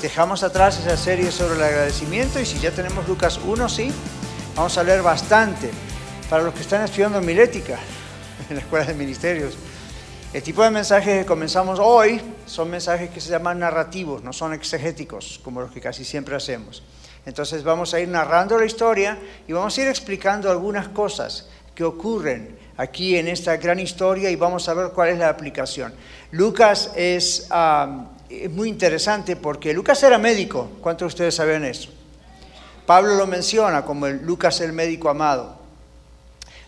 dejamos atrás esa serie sobre el agradecimiento y si ya tenemos Lucas 1, sí, vamos a leer bastante. Para los que están estudiando milética en la escuela de ministerios, el tipo de mensajes que comenzamos hoy son mensajes que se llaman narrativos, no son exegéticos, como los que casi siempre hacemos. Entonces vamos a ir narrando la historia y vamos a ir explicando algunas cosas que ocurren aquí en esta gran historia y vamos a ver cuál es la aplicación. Lucas es es muy interesante porque Lucas era médico. ¿Cuántos de ustedes saben eso? Pablo lo menciona como Lucas el médico amado.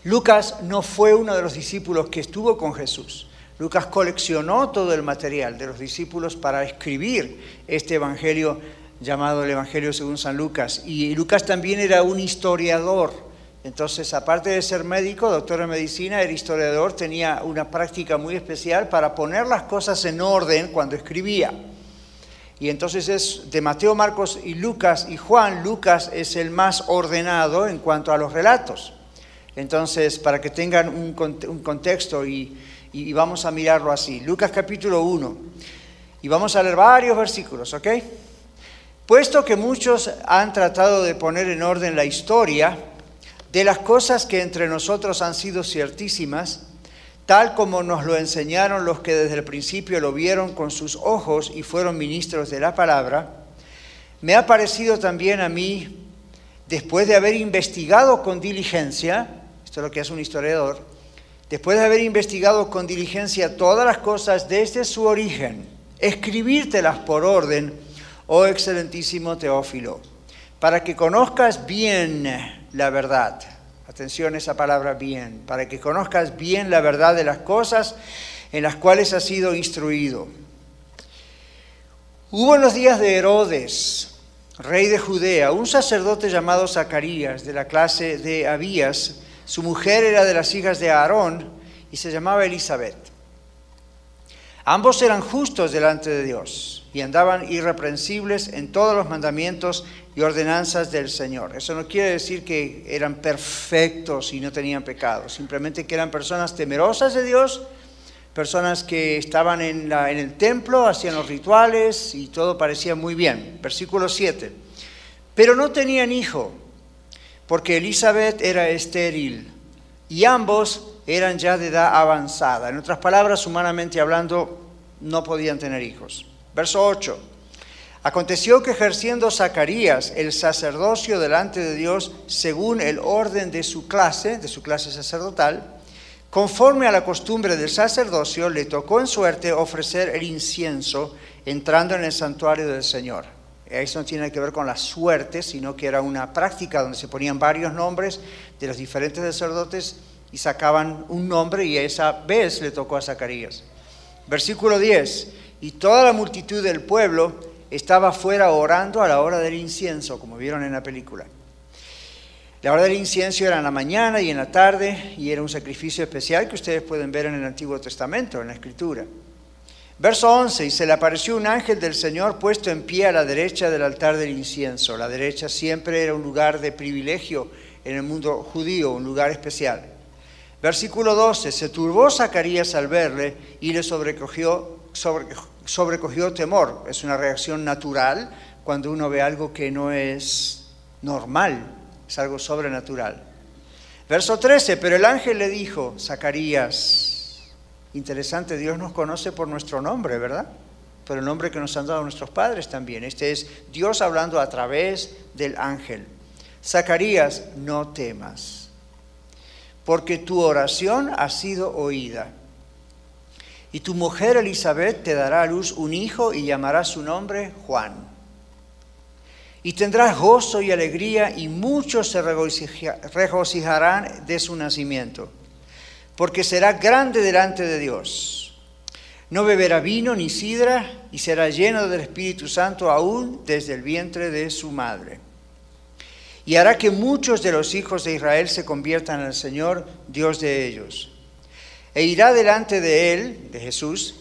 Lucas no fue uno de los discípulos que estuvo con Jesús. Lucas coleccionó todo el material de los discípulos para escribir este evangelio llamado el Evangelio según San Lucas. Y Lucas también era un historiador. Entonces, aparte de ser médico, doctor en medicina, era historiador, tenía una práctica muy especial para poner las cosas en orden cuando escribía. Y entonces es de Mateo, Marcos y Lucas y Juan, Lucas es el más ordenado en cuanto a los relatos. Entonces, para que tengan un, contexto y, vamos a mirarlo así. Lucas capítulo 1. Y vamos a leer varios versículos, ¿ok? Puesto que muchos han tratado de poner en orden la historia, de las cosas que entre nosotros han sido ciertísimas, tal como nos lo enseñaron los que desde el principio lo vieron con sus ojos y fueron ministros de la palabra, me ha parecido también a mí, después de haber investigado con diligencia, esto es lo que hace un historiador, después de haber investigado con diligencia todas las cosas desde su origen, escribírtelas por orden, oh excelentísimo Teófilo, para que conozcas bien la verdad. Atención a esa palabra bien, para que conozcas bien la verdad de las cosas en las cuales has sido instruido. Hubo en los días de Herodes, rey de Judea, un sacerdote llamado Zacarías, de la clase de Abías. Su mujer era de las hijas de Aarón y se llamaba Elizabeth. Ambos eran justos delante de Dios y andaban irreprensibles en todos los mandamientos y ordenanzas del Señor. Eso no quiere decir que eran perfectos y no tenían pecado, simplemente que eran personas temerosas de Dios, personas que estaban en, el templo, hacían los rituales y todo parecía muy bien. Versículo 7. Pero no tenían hijo, porque Elizabeth era estéril y ambos eran ya de edad avanzada. En otras palabras, humanamente hablando, no podían tener hijos. Verso 8. Aconteció que ejerciendo Zacarías el sacerdocio delante de Dios según el orden de su clase, de su clase sacerdotal, conforme a la costumbre del sacerdocio, le tocó en suerte ofrecer el incienso entrando en el santuario del Señor. Eso no tiene que ver con la suerte, sino que era una práctica donde se ponían varios nombres de los diferentes sacerdotes y sacaban un nombre y esa vez le tocó a Zacarías. Versículo 10. Y toda la multitud del pueblo estaba fuera orando a la hora del incienso, como vieron en la película. La hora del incienso era en la mañana y en la tarde y era un sacrificio especial que ustedes pueden ver en el Antiguo Testamento, en la Escritura. Verso 11, y se le apareció un ángel del Señor puesto en pie a la derecha del altar del incienso. La derecha siempre era un lugar de privilegio en el mundo judío, un lugar especial. Versículo 12, se turbó Zacarías al verle y le sobrecogió, sobrecogió sobrecogió temor. Es una reacción natural cuando uno ve algo que no es normal, es algo sobrenatural. Verso 13, pero el ángel le dijo, Zacarías, interesante, Dios nos conoce por nuestro nombre, ¿verdad? Por el nombre que nos han dado nuestros padres también. Este es Dios hablando a través del ángel. Zacarías, no temas, porque tu oración ha sido oída y tu mujer Elizabeth te dará a luz un hijo y llamará su nombre Juan. Y tendrás gozo y alegría y muchos se regocijarán de su nacimiento, porque será grande delante de Dios. No beberá vino ni sidra y será lleno del Espíritu Santo aún desde el vientre de su madre. Y hará que muchos de los hijos de Israel se conviertan al Señor, Dios de ellos. E irá delante de él, de Jesús,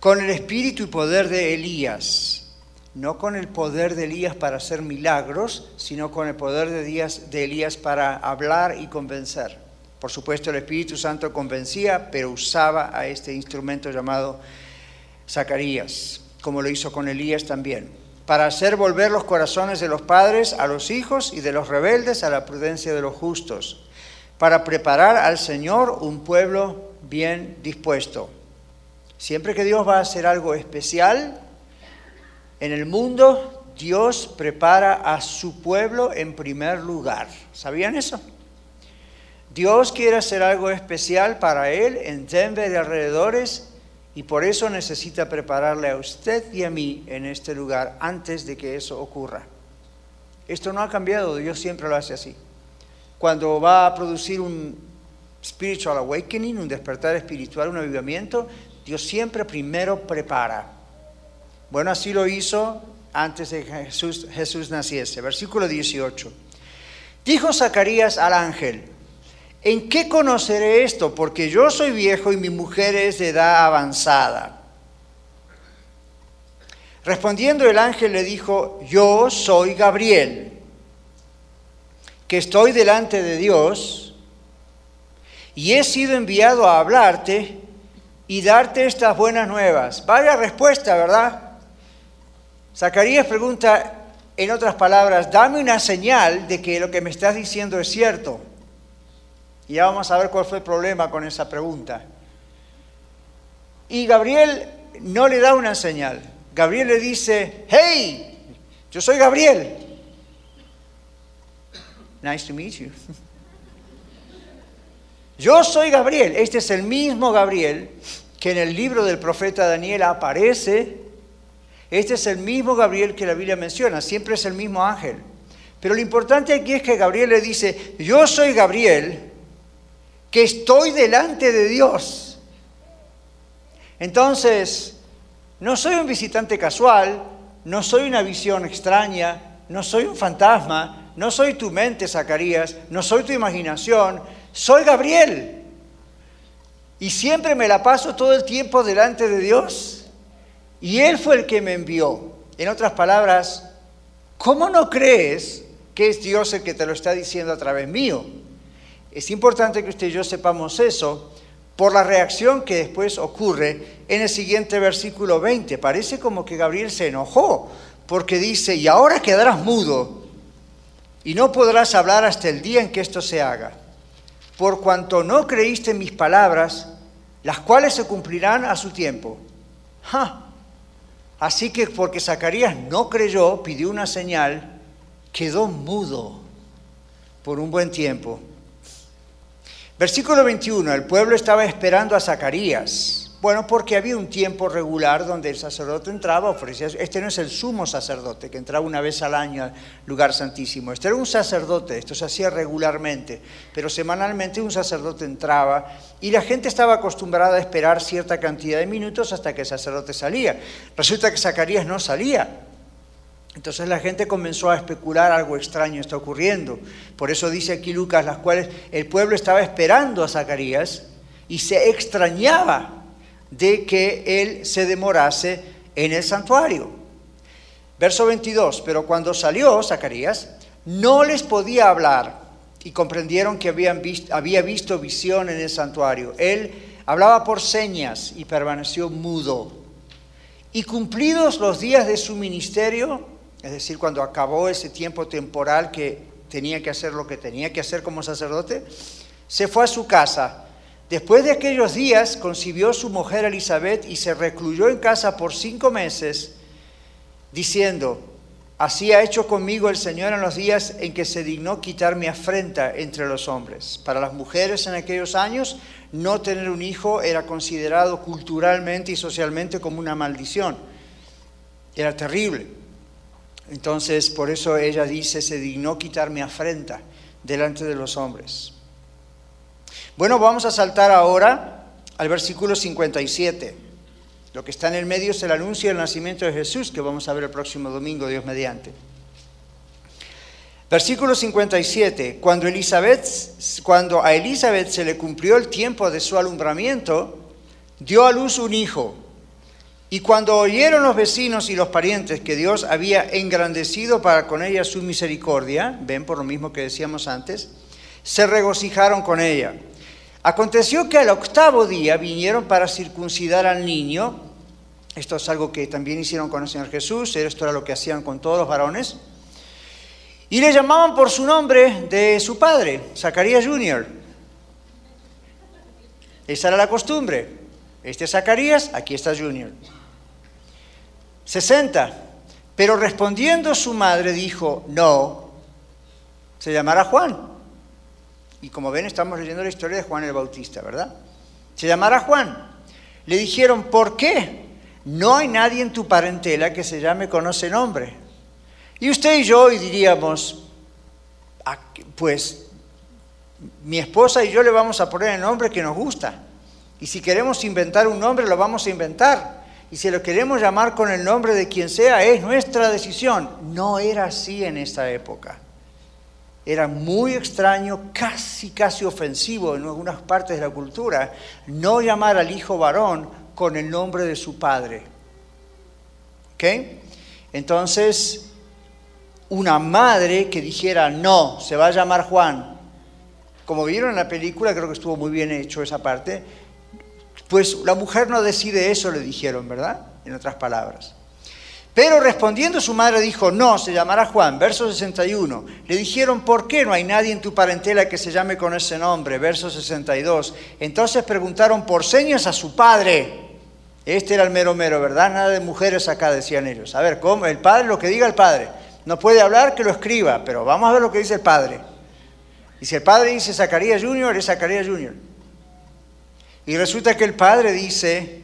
con el espíritu y poder de Elías. No con el poder de Elías para hacer milagros, sino con el poder de Elías, de Elías para hablar y convencer. Por supuesto, el Espíritu Santo convencía, pero usaba a este instrumento llamado Zacarías, como lo hizo con Elías también, para hacer volver los corazones de los padres a los hijos y de los rebeldes a la prudencia de los justos, para preparar al Señor un pueblo bien dispuesto. Siempre que Dios va a hacer algo especial en el mundo, Dios prepara a su pueblo en primer lugar. ¿Sabían eso? Dios quiere hacer algo especial para Él en Denver y alrededores y por eso necesita prepararle a usted y a mí en este lugar antes de que eso ocurra. Esto no ha cambiado, Dios siempre lo hace así. Cuando va a producir un spiritual awakening, un despertar espiritual, un avivamiento, Dios siempre primero prepara. Bueno, así lo hizo antes de que Jesús, naciese. Versículo 18. Dijo Zacarías al ángel, ¿En qué conoceré esto? Porque yo soy viejo y mi mujer es de edad avanzada. Respondiendo el ángel le dijo, yo soy Gabriel, que estoy delante de Dios y he sido enviado a hablarte y darte estas buenas nuevas. Vaya respuesta, ¿verdad? Zacarías pregunta, en otras palabras, dame una señal de que lo que me estás diciendo es cierto. Y ya vamos a ver cuál fue el problema con esa pregunta. Y Gabriel no le da una señal. Gabriel le dice, hey, yo soy Gabriel. Nice to meet you. Yo soy Gabriel. Este es el mismo Gabriel que en el libro del profeta Daniel aparece. Este es el mismo Gabriel que la Biblia menciona. Siempre es el mismo ángel. Pero lo importante aquí es que Gabriel le dice, yo soy Gabriel que estoy delante de Dios. Entonces, no soy un visitante casual, no soy una visión extraña, no soy un fantasma, no soy tu mente, Zacarías, no soy tu imaginación, soy Gabriel. Y siempre me la paso todo el tiempo delante de Dios. Y Él fue el que me envió. En otras palabras, ¿cómo no crees que es Dios el que te lo está diciendo a través mío? Es importante que usted y yo sepamos eso por la reacción que después ocurre en el siguiente versículo 20. Parece como que Gabriel se enojó porque dice, y ahora quedarás mudo y no podrás hablar hasta el día en que esto se haga, por cuanto no creíste en mis palabras, las cuales se cumplirán a su tiempo. Así que porque Zacarías no creyó, pidió una señal, quedó mudo por un buen tiempo. Versículo 21, el pueblo estaba esperando a Zacarías. Bueno, porque había un tiempo regular donde el sacerdote entraba, ofrecía, este no es el sumo sacerdote que entraba una vez al año al lugar santísimo, este era un sacerdote, esto se hacía regularmente, pero semanalmente un sacerdote entraba y la gente estaba acostumbrada a esperar cierta cantidad de minutos hasta que el sacerdote salía. Resulta que Zacarías no salía, entonces la gente comenzó a especular algo extraño está ocurriendo. Por eso dice aquí Lucas, las cuales el pueblo estaba esperando a Zacarías y se extrañaba de que él se demorase en el santuario. Verso 22, pero cuando salió Zacarías, no les podía hablar y comprendieron que habían visto, había visto visión en el santuario. Él hablaba por señas y permaneció mudo. Y cumplidos los días de su ministerio, es decir, cuando acabó ese tiempo temporal que tenía que hacer lo que tenía que hacer como sacerdote, se fue a su casa. Después de aquellos días concibió su mujer Elizabeth y se recluyó en casa por cinco meses, diciendo, así ha hecho conmigo el Señor en los días en que se dignó quitar mi afrenta entre los hombres. Para las mujeres en aquellos años, no tener un hijo era considerado culturalmente y socialmente como una maldición. Era terrible. Entonces, por eso ella dice, se dignó quitar mi afrenta delante de los hombres. Bueno, vamos a saltar ahora al versículo 57. Lo que está en el medio es el anuncio del nacimiento de Jesús, que vamos a ver el próximo domingo, Dios mediante. Versículo 57. Cuando, Elizabeth, cuando a Elizabeth se le cumplió el tiempo de su alumbramiento, dio a luz un hijo. Y cuando oyeron los vecinos y los parientes que Dios había engrandecido para con ella su misericordia, ven por lo mismo que decíamos antes, se regocijaron con ella. Aconteció que al octavo día vinieron para circuncidar al niño. Esto es algo que también hicieron con el Señor Jesús, esto era lo que hacían con todos los varones. Y le llamaban por su nombre de su padre, Zacarías Jr. Esa era la costumbre. Este es Zacarías, aquí está Junior. 60. Pero respondiendo su madre dijo, no, se llamará Juan. Y como ven, estamos leyendo la historia de Juan el Bautista, ¿verdad? Se llamará Juan. Le dijeron, ¿por qué? No hay nadie en tu parentela que se llame con ese nombre. Y usted y yo hoy diríamos, ah, pues mi esposa y yo le vamos a poner el nombre que nos gusta. Y si queremos inventar un nombre, lo vamos a inventar. Y si lo queremos llamar con el nombre de quien sea, es nuestra decisión. No era así en esta época. Era muy extraño, casi, casi ofensivo en algunas partes de la cultura, no llamar al hijo varón con el nombre de su padre. ¿Ok? Entonces, una madre que dijera, no, se va a llamar Juan, como vieron en la película, creo que estuvo muy bien hecho esa parte, pues la mujer no decide eso, le dijeron, ¿verdad? En otras palabras. Pero respondiendo su madre dijo, no, se llamará Juan, verso 61. Le dijeron, ¿por qué no hay nadie en tu parentela que se llame con ese nombre? Verso 62. Entonces preguntaron por señas a su padre. Este era el mero mero, ¿verdad? Nada de mujeres acá, decían ellos. A ver, ¿cómo? El padre, lo que diga el padre. No puede hablar, que lo escriba, pero vamos a ver lo que dice el padre. Y si el padre dice Zacarías Junior, es Zacarías Junior. Y resulta que el padre dice,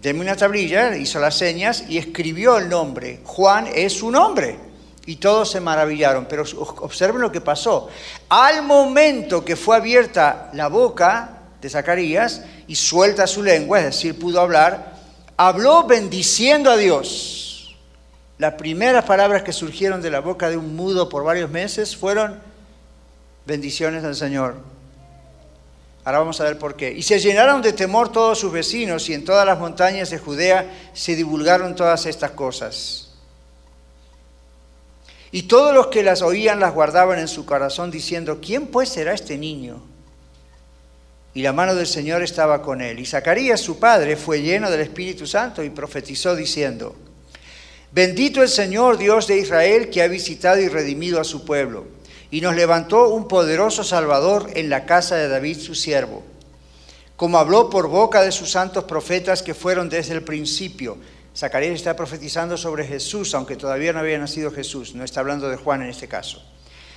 deme una tablilla, hizo las señas y escribió el nombre. Juan es su nombre. Y todos se maravillaron. Pero observen lo que pasó. Al momento que fue abierta la boca de Zacarías y suelta su lengua, es decir, pudo hablar, habló bendiciendo a Dios. Las primeras palabras que surgieron de la boca de un mudo por varios meses fueron bendiciones al Señor. Ahora vamos a ver por qué. Y se llenaron de temor todos sus vecinos y en todas las montañas de Judea se divulgaron todas estas cosas. Y todos los que las oían las guardaban en su corazón diciendo, ¿quién pues será este niño? Y la mano del Señor estaba con él. Y Zacarías, su padre, fue lleno del Espíritu Santo y profetizó diciendo, Bendito el Señor Dios de Israel que ha visitado y redimido a su pueblo y nos levantó un poderoso Salvador en la casa de David su siervo, como habló por boca de sus santos profetas que fueron desde el principio. Zacarías está profetizando sobre Jesús, aunque todavía no había nacido Jesús, no está hablando de Juan en este caso.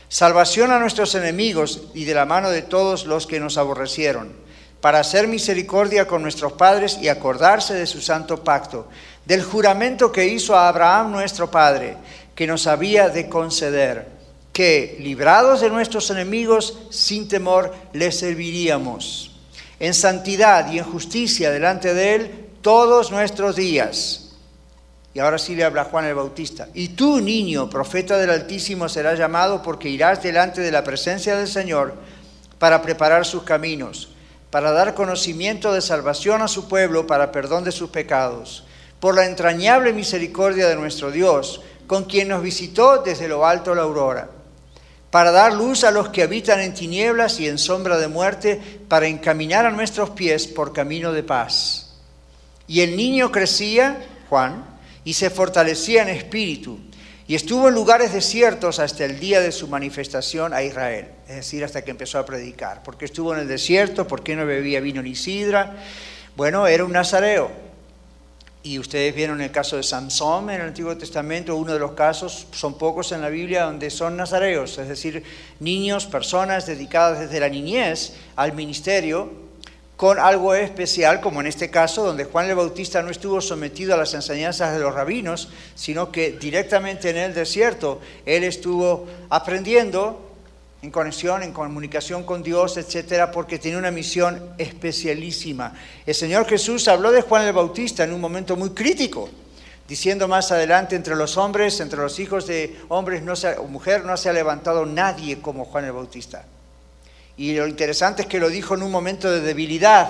Salvación a nuestros enemigos y de la mano de todos los que nos aborrecieron, para hacer misericordia con nuestros padres y acordarse de su santo pacto, del juramento que hizo a Abraham nuestro Padre, que nos había de conceder que, librados de nuestros enemigos, sin temor les serviríamos, en santidad y en justicia delante de Él todos nuestros días. Y ahora sí le habla Juan el Bautista. Y tú, niño, profeta del Altísimo, serás llamado porque irás delante de la presencia del Señor para preparar sus caminos, para dar conocimiento de salvación a su pueblo, para perdón de sus pecados, por la entrañable misericordia de nuestro Dios, con quien nos visitó desde lo alto la aurora para dar luz a los que habitan en tinieblas y en sombra de muerte, para encaminar a nuestros pies por camino de paz. Y el niño crecía, Juan, y se fortalecía en espíritu, y estuvo en lugares desiertos hasta el día de su manifestación a Israel, es decir, hasta que empezó a predicar. ¿Por qué estuvo en el desierto? ¿Por qué no bebía vino ni sidra? Bueno, era un nazareo, y ustedes vieron el caso de Samson en el Antiguo Testamento, uno de los casos, son pocos en la Biblia, donde son nazareos, es decir, niños, personas dedicadas desde la niñez al ministerio, con algo especial, como en este caso, donde Juan el Bautista no estuvo sometido a las enseñanzas de los rabinos, sino que directamente en el desierto él estuvo aprendiendo en conexión, en comunicación con Dios, etcétera, porque tenía una misión especialísima. El Señor Jesús habló de Juan el Bautista en un momento muy crítico, diciendo más adelante, entre los hombres, entre los hijos de hombres o mujer, no se ha levantado nadie como Juan el Bautista. Y lo interesante es que lo dijo en un momento de debilidad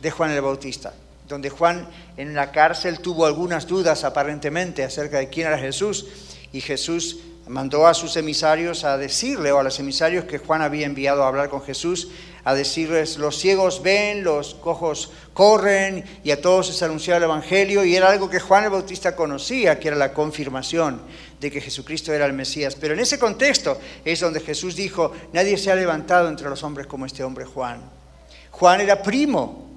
de Juan el Bautista, donde Juan en la cárcel tuvo algunas dudas aparentemente acerca de quién era Jesús, y Jesús mandó a sus emisarios a decirle, o a los emisarios que Juan había enviado a hablar con Jesús, a decirles, los ciegos ven, los cojos corren, y a todos se anunciaba el Evangelio, y era algo que Juan el Bautista conocía, que era la confirmación de que Jesucristo era el Mesías. Pero en ese contexto es donde Jesús dijo, nadie se ha levantado entre los hombres como este hombre Juan. Juan era primo,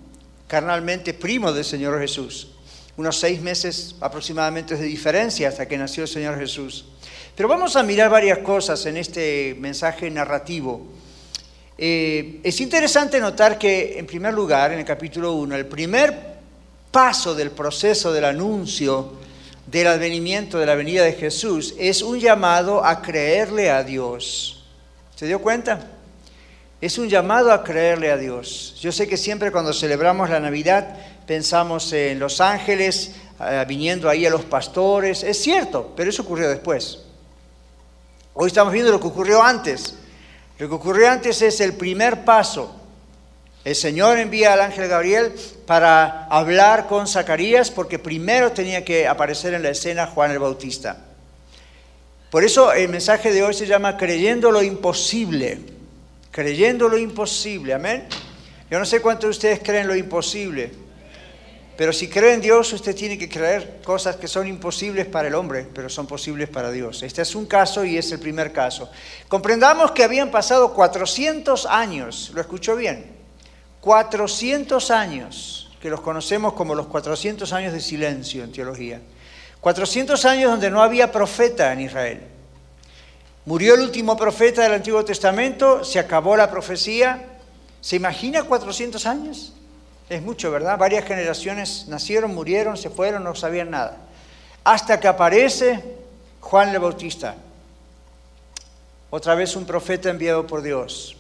carnalmente primo del Señor Jesús. Unos seis meses aproximadamente de diferencia hasta que nació el Señor Jesús. Pero vamos a mirar varias cosas en este mensaje narrativo. Eh, es interesante notar que, en primer lugar, en el capítulo 1, el primer paso del proceso del anuncio del advenimiento, de la venida de Jesús, es un llamado a creerle a Dios. ¿Se dio cuenta? Es un llamado a creerle a Dios. Yo sé que siempre cuando celebramos la Navidad pensamos en los ángeles eh, viniendo ahí a los pastores. Es cierto, pero eso ocurrió después. Hoy estamos viendo lo que ocurrió antes. Lo que ocurrió antes es el primer paso. El Señor envía al ángel Gabriel para hablar con Zacarías porque primero tenía que aparecer en la escena Juan el Bautista. Por eso el mensaje de hoy se llama creyendo lo imposible. Creyendo lo imposible, amén. Yo no sé cuántos de ustedes creen lo imposible. Pero si cree en Dios, usted tiene que creer cosas que son imposibles para el hombre, pero son posibles para Dios. Este es un caso y es el primer caso. Comprendamos que habían pasado 400 años, ¿lo escuchó bien? 400 años, que los conocemos como los 400 años de silencio en teología. 400 años donde no había profeta en Israel. Murió el último profeta del Antiguo Testamento, se acabó la profecía. ¿Se imagina 400 años? Es mucho, ¿verdad? Varias generaciones nacieron, murieron, se fueron, no sabían nada. Hasta que aparece Juan el Bautista, otra vez un profeta enviado por Dios.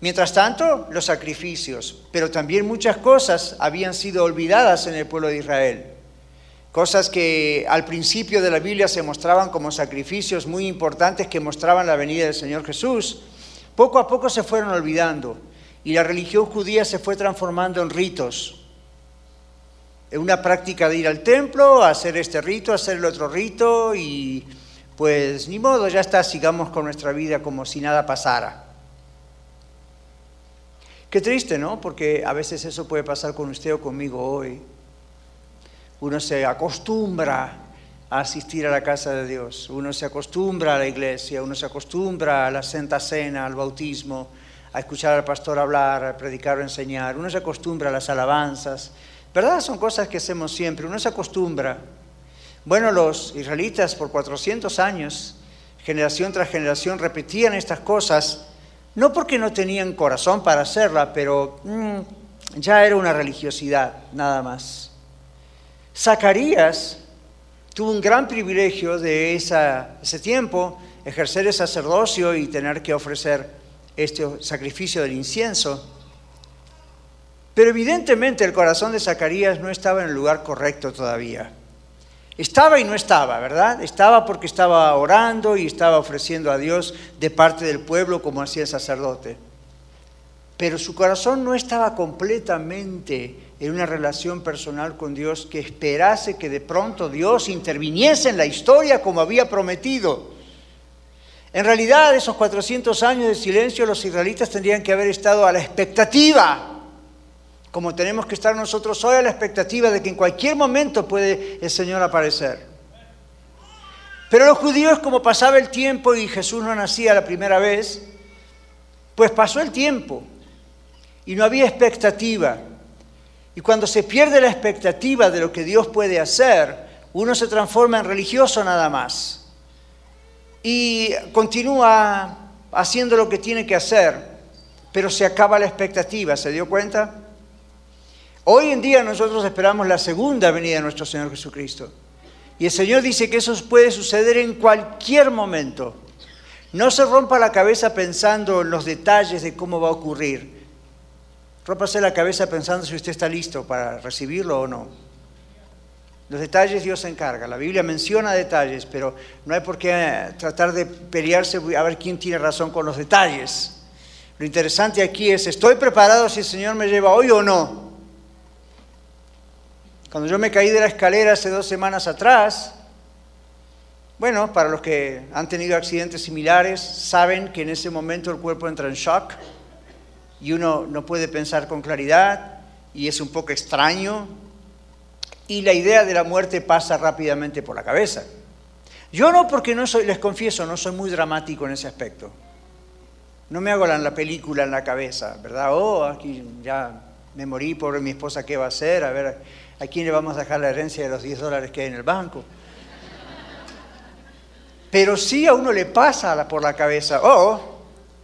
Mientras tanto, los sacrificios, pero también muchas cosas habían sido olvidadas en el pueblo de Israel. Cosas que al principio de la Biblia se mostraban como sacrificios muy importantes que mostraban la venida del Señor Jesús, poco a poco se fueron olvidando y la religión judía se fue transformando en ritos. En una práctica de ir al templo, hacer este rito, hacer el otro rito y pues ni modo, ya está, sigamos con nuestra vida como si nada pasara. Qué triste, ¿no? Porque a veces eso puede pasar con usted o conmigo hoy. Uno se acostumbra a asistir a la casa de Dios, uno se acostumbra a la iglesia, uno se acostumbra a la Santa Cena, al bautismo, a escuchar al pastor hablar, a predicar o enseñar. Uno se acostumbra a las alabanzas. ¿Verdad? Son cosas que hacemos siempre. Uno se acostumbra. Bueno, los israelitas por 400 años, generación tras generación, repetían estas cosas, no porque no tenían corazón para hacerla, pero mm, ya era una religiosidad, nada más. Zacarías tuvo un gran privilegio de ese tiempo, ejercer el sacerdocio y tener que ofrecer este sacrificio del incienso. Pero evidentemente el corazón de Zacarías no estaba en el lugar correcto todavía. Estaba y no estaba, ¿verdad? Estaba porque estaba orando y estaba ofreciendo a Dios de parte del pueblo como hacía el sacerdote. Pero su corazón no estaba completamente en una relación personal con Dios que esperase que de pronto Dios interviniese en la historia como había prometido. En realidad, esos 400 años de silencio, los israelitas tendrían que haber estado a la expectativa, como tenemos que estar nosotros hoy a la expectativa de que en cualquier momento puede el Señor aparecer. Pero los judíos, como pasaba el tiempo y Jesús no nacía la primera vez, pues pasó el tiempo y no había expectativa. Y cuando se pierde la expectativa de lo que Dios puede hacer, uno se transforma en religioso nada más y continúa haciendo lo que tiene que hacer, pero se acaba la expectativa, ¿se dio cuenta? Hoy en día nosotros esperamos la segunda venida de nuestro Señor Jesucristo. Y el Señor dice que eso puede suceder en cualquier momento. No se rompa la cabeza pensando en los detalles de cómo va a ocurrir. Rómpase la cabeza pensando si usted está listo para recibirlo o no. Los detalles Dios se encarga. La Biblia menciona detalles, pero no hay por qué tratar de pelearse a ver quién tiene razón con los detalles. Lo interesante aquí es, ¿estoy preparado si el Señor me lleva hoy o no? Cuando yo me caí de la escalera hace dos semanas atrás, bueno, para los que han tenido accidentes similares, saben que en ese momento el cuerpo entra en shock y uno no puede pensar con claridad y es un poco extraño y la idea de la muerte pasa rápidamente por la cabeza. Yo no, porque no soy, les confieso, no soy muy dramático en ese aspecto. No me hago la, película en la cabeza, ¿verdad? Oh, aquí ya me morí, por mi esposa, ¿qué va a hacer? A ver, ¿a quién le vamos a dejar la herencia de los 10 dólares que hay en el banco? Pero sí a uno le pasa por la cabeza, oh,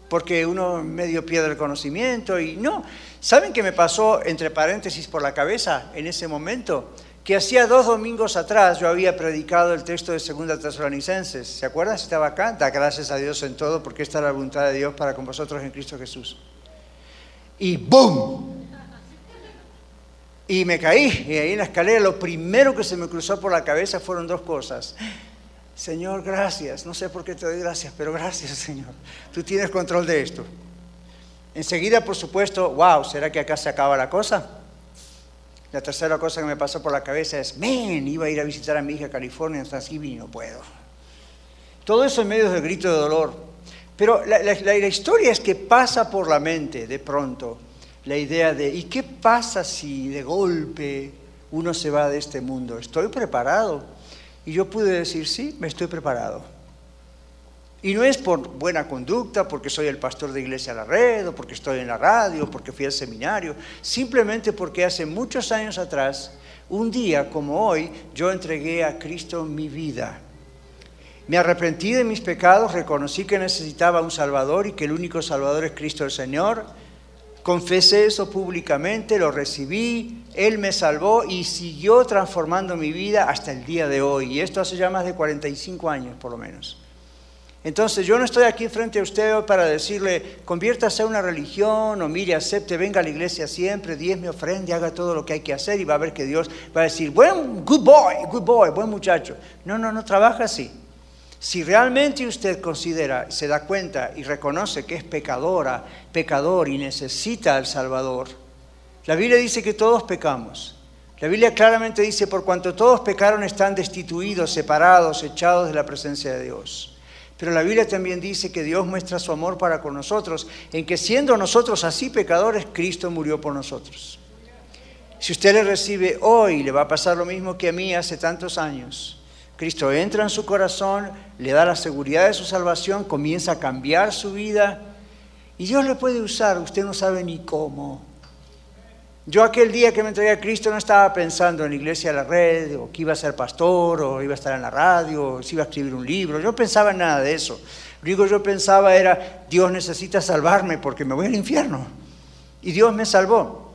porque uno medio pierde el conocimiento y no. ¿Saben qué me pasó, entre paréntesis, por la cabeza en ese momento? Que hacía dos domingos atrás yo había predicado el texto de Segunda Tesalonicenses. ¿Se acuerdan? Estaba acá. Da gracias a Dios en todo porque esta es la voluntad de Dios para con vosotros en Cristo Jesús. Y ¡boom! Y me caí. Y ahí en la escalera lo primero que se me cruzó por la cabeza fueron dos cosas. Señor, gracias. No sé por qué te doy gracias, pero gracias, Señor. Tú tienes control de esto. Enseguida, por supuesto, wow, ¿será que acá se acaba la cosa? La tercera cosa que me pasó por la cabeza es, men, iba a ir a visitar a mi hija a California en Thanksgiving y no puedo. Todo eso en medio del grito de dolor. Pero la, la, historia es que pasa por la mente de pronto la idea de, ¿y qué pasa si de golpe uno se va de este mundo? ¿Estoy preparado? Y yo pude decir, sí, me estoy preparado. Y no es por buena conducta, porque soy el pastor de Iglesia La Red, o porque estoy en la radio, porque fui al seminario, simplemente porque hace muchos años atrás, un día como hoy, yo entregué a Cristo mi vida. Me arrepentí de mis pecados, reconocí que necesitaba un Salvador y que el único Salvador es Cristo el Señor. Confesé eso públicamente, lo recibí, Él me salvó y siguió transformando mi vida hasta el día de hoy. Y esto hace ya más de 45 años por lo menos. Entonces yo no estoy aquí frente a usted para decirle, conviértase a una religión o mire, acepte, venga a la iglesia siempre, me ofrende, haga todo lo que hay que hacer y va a ver que Dios va a decir, buen, good boy, good boy, buen muchacho. No, no, no trabaja así. Si realmente usted considera, se da cuenta y reconoce que es pecadora, pecador y necesita al Salvador, la Biblia dice que todos pecamos. La Biblia claramente dice, por cuanto todos pecaron están destituidos, separados, echados de la presencia de Dios. Pero la Biblia también dice que Dios muestra su amor para con nosotros, en que siendo nosotros así pecadores, Cristo murió por nosotros. Si usted le recibe hoy, le va a pasar lo mismo que a mí hace tantos años. Cristo entra en su corazón, le da la seguridad de su salvación, comienza a cambiar su vida y Dios le puede usar, usted no sabe ni cómo. Yo aquel día que me entregué a Cristo no estaba pensando en la iglesia de la red, o que iba a ser pastor, o iba a estar en la radio, o si iba a escribir un libro. Yo pensaba en nada de eso. Lo único que yo pensaba era, Dios necesita salvarme porque me voy al infierno. Y Dios me salvó.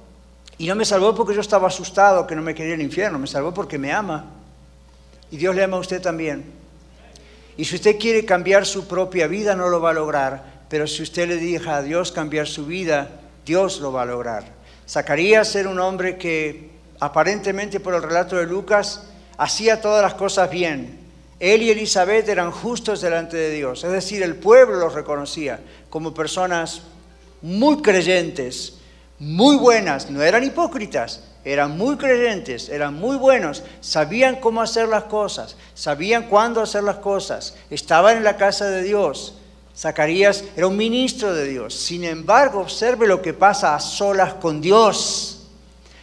Y no me salvó porque yo estaba asustado que no me quería el infierno, me salvó porque me ama. Y Dios le ama a usted también. Y si usted quiere cambiar su propia vida, no lo va a lograr. Pero si usted le deja a Dios cambiar su vida, Dios lo va a lograr. Zacarías era un hombre que aparentemente por el relato de Lucas hacía todas las cosas bien. Él y Elizabeth eran justos delante de Dios, es decir, el pueblo los reconocía como personas muy creyentes, muy buenas, no eran hipócritas, eran muy creyentes, eran muy buenos, sabían cómo hacer las cosas, sabían cuándo hacer las cosas, estaban en la casa de Dios, Zacarías era un ministro de Dios. Sin embargo, observe lo que pasa a solas con Dios.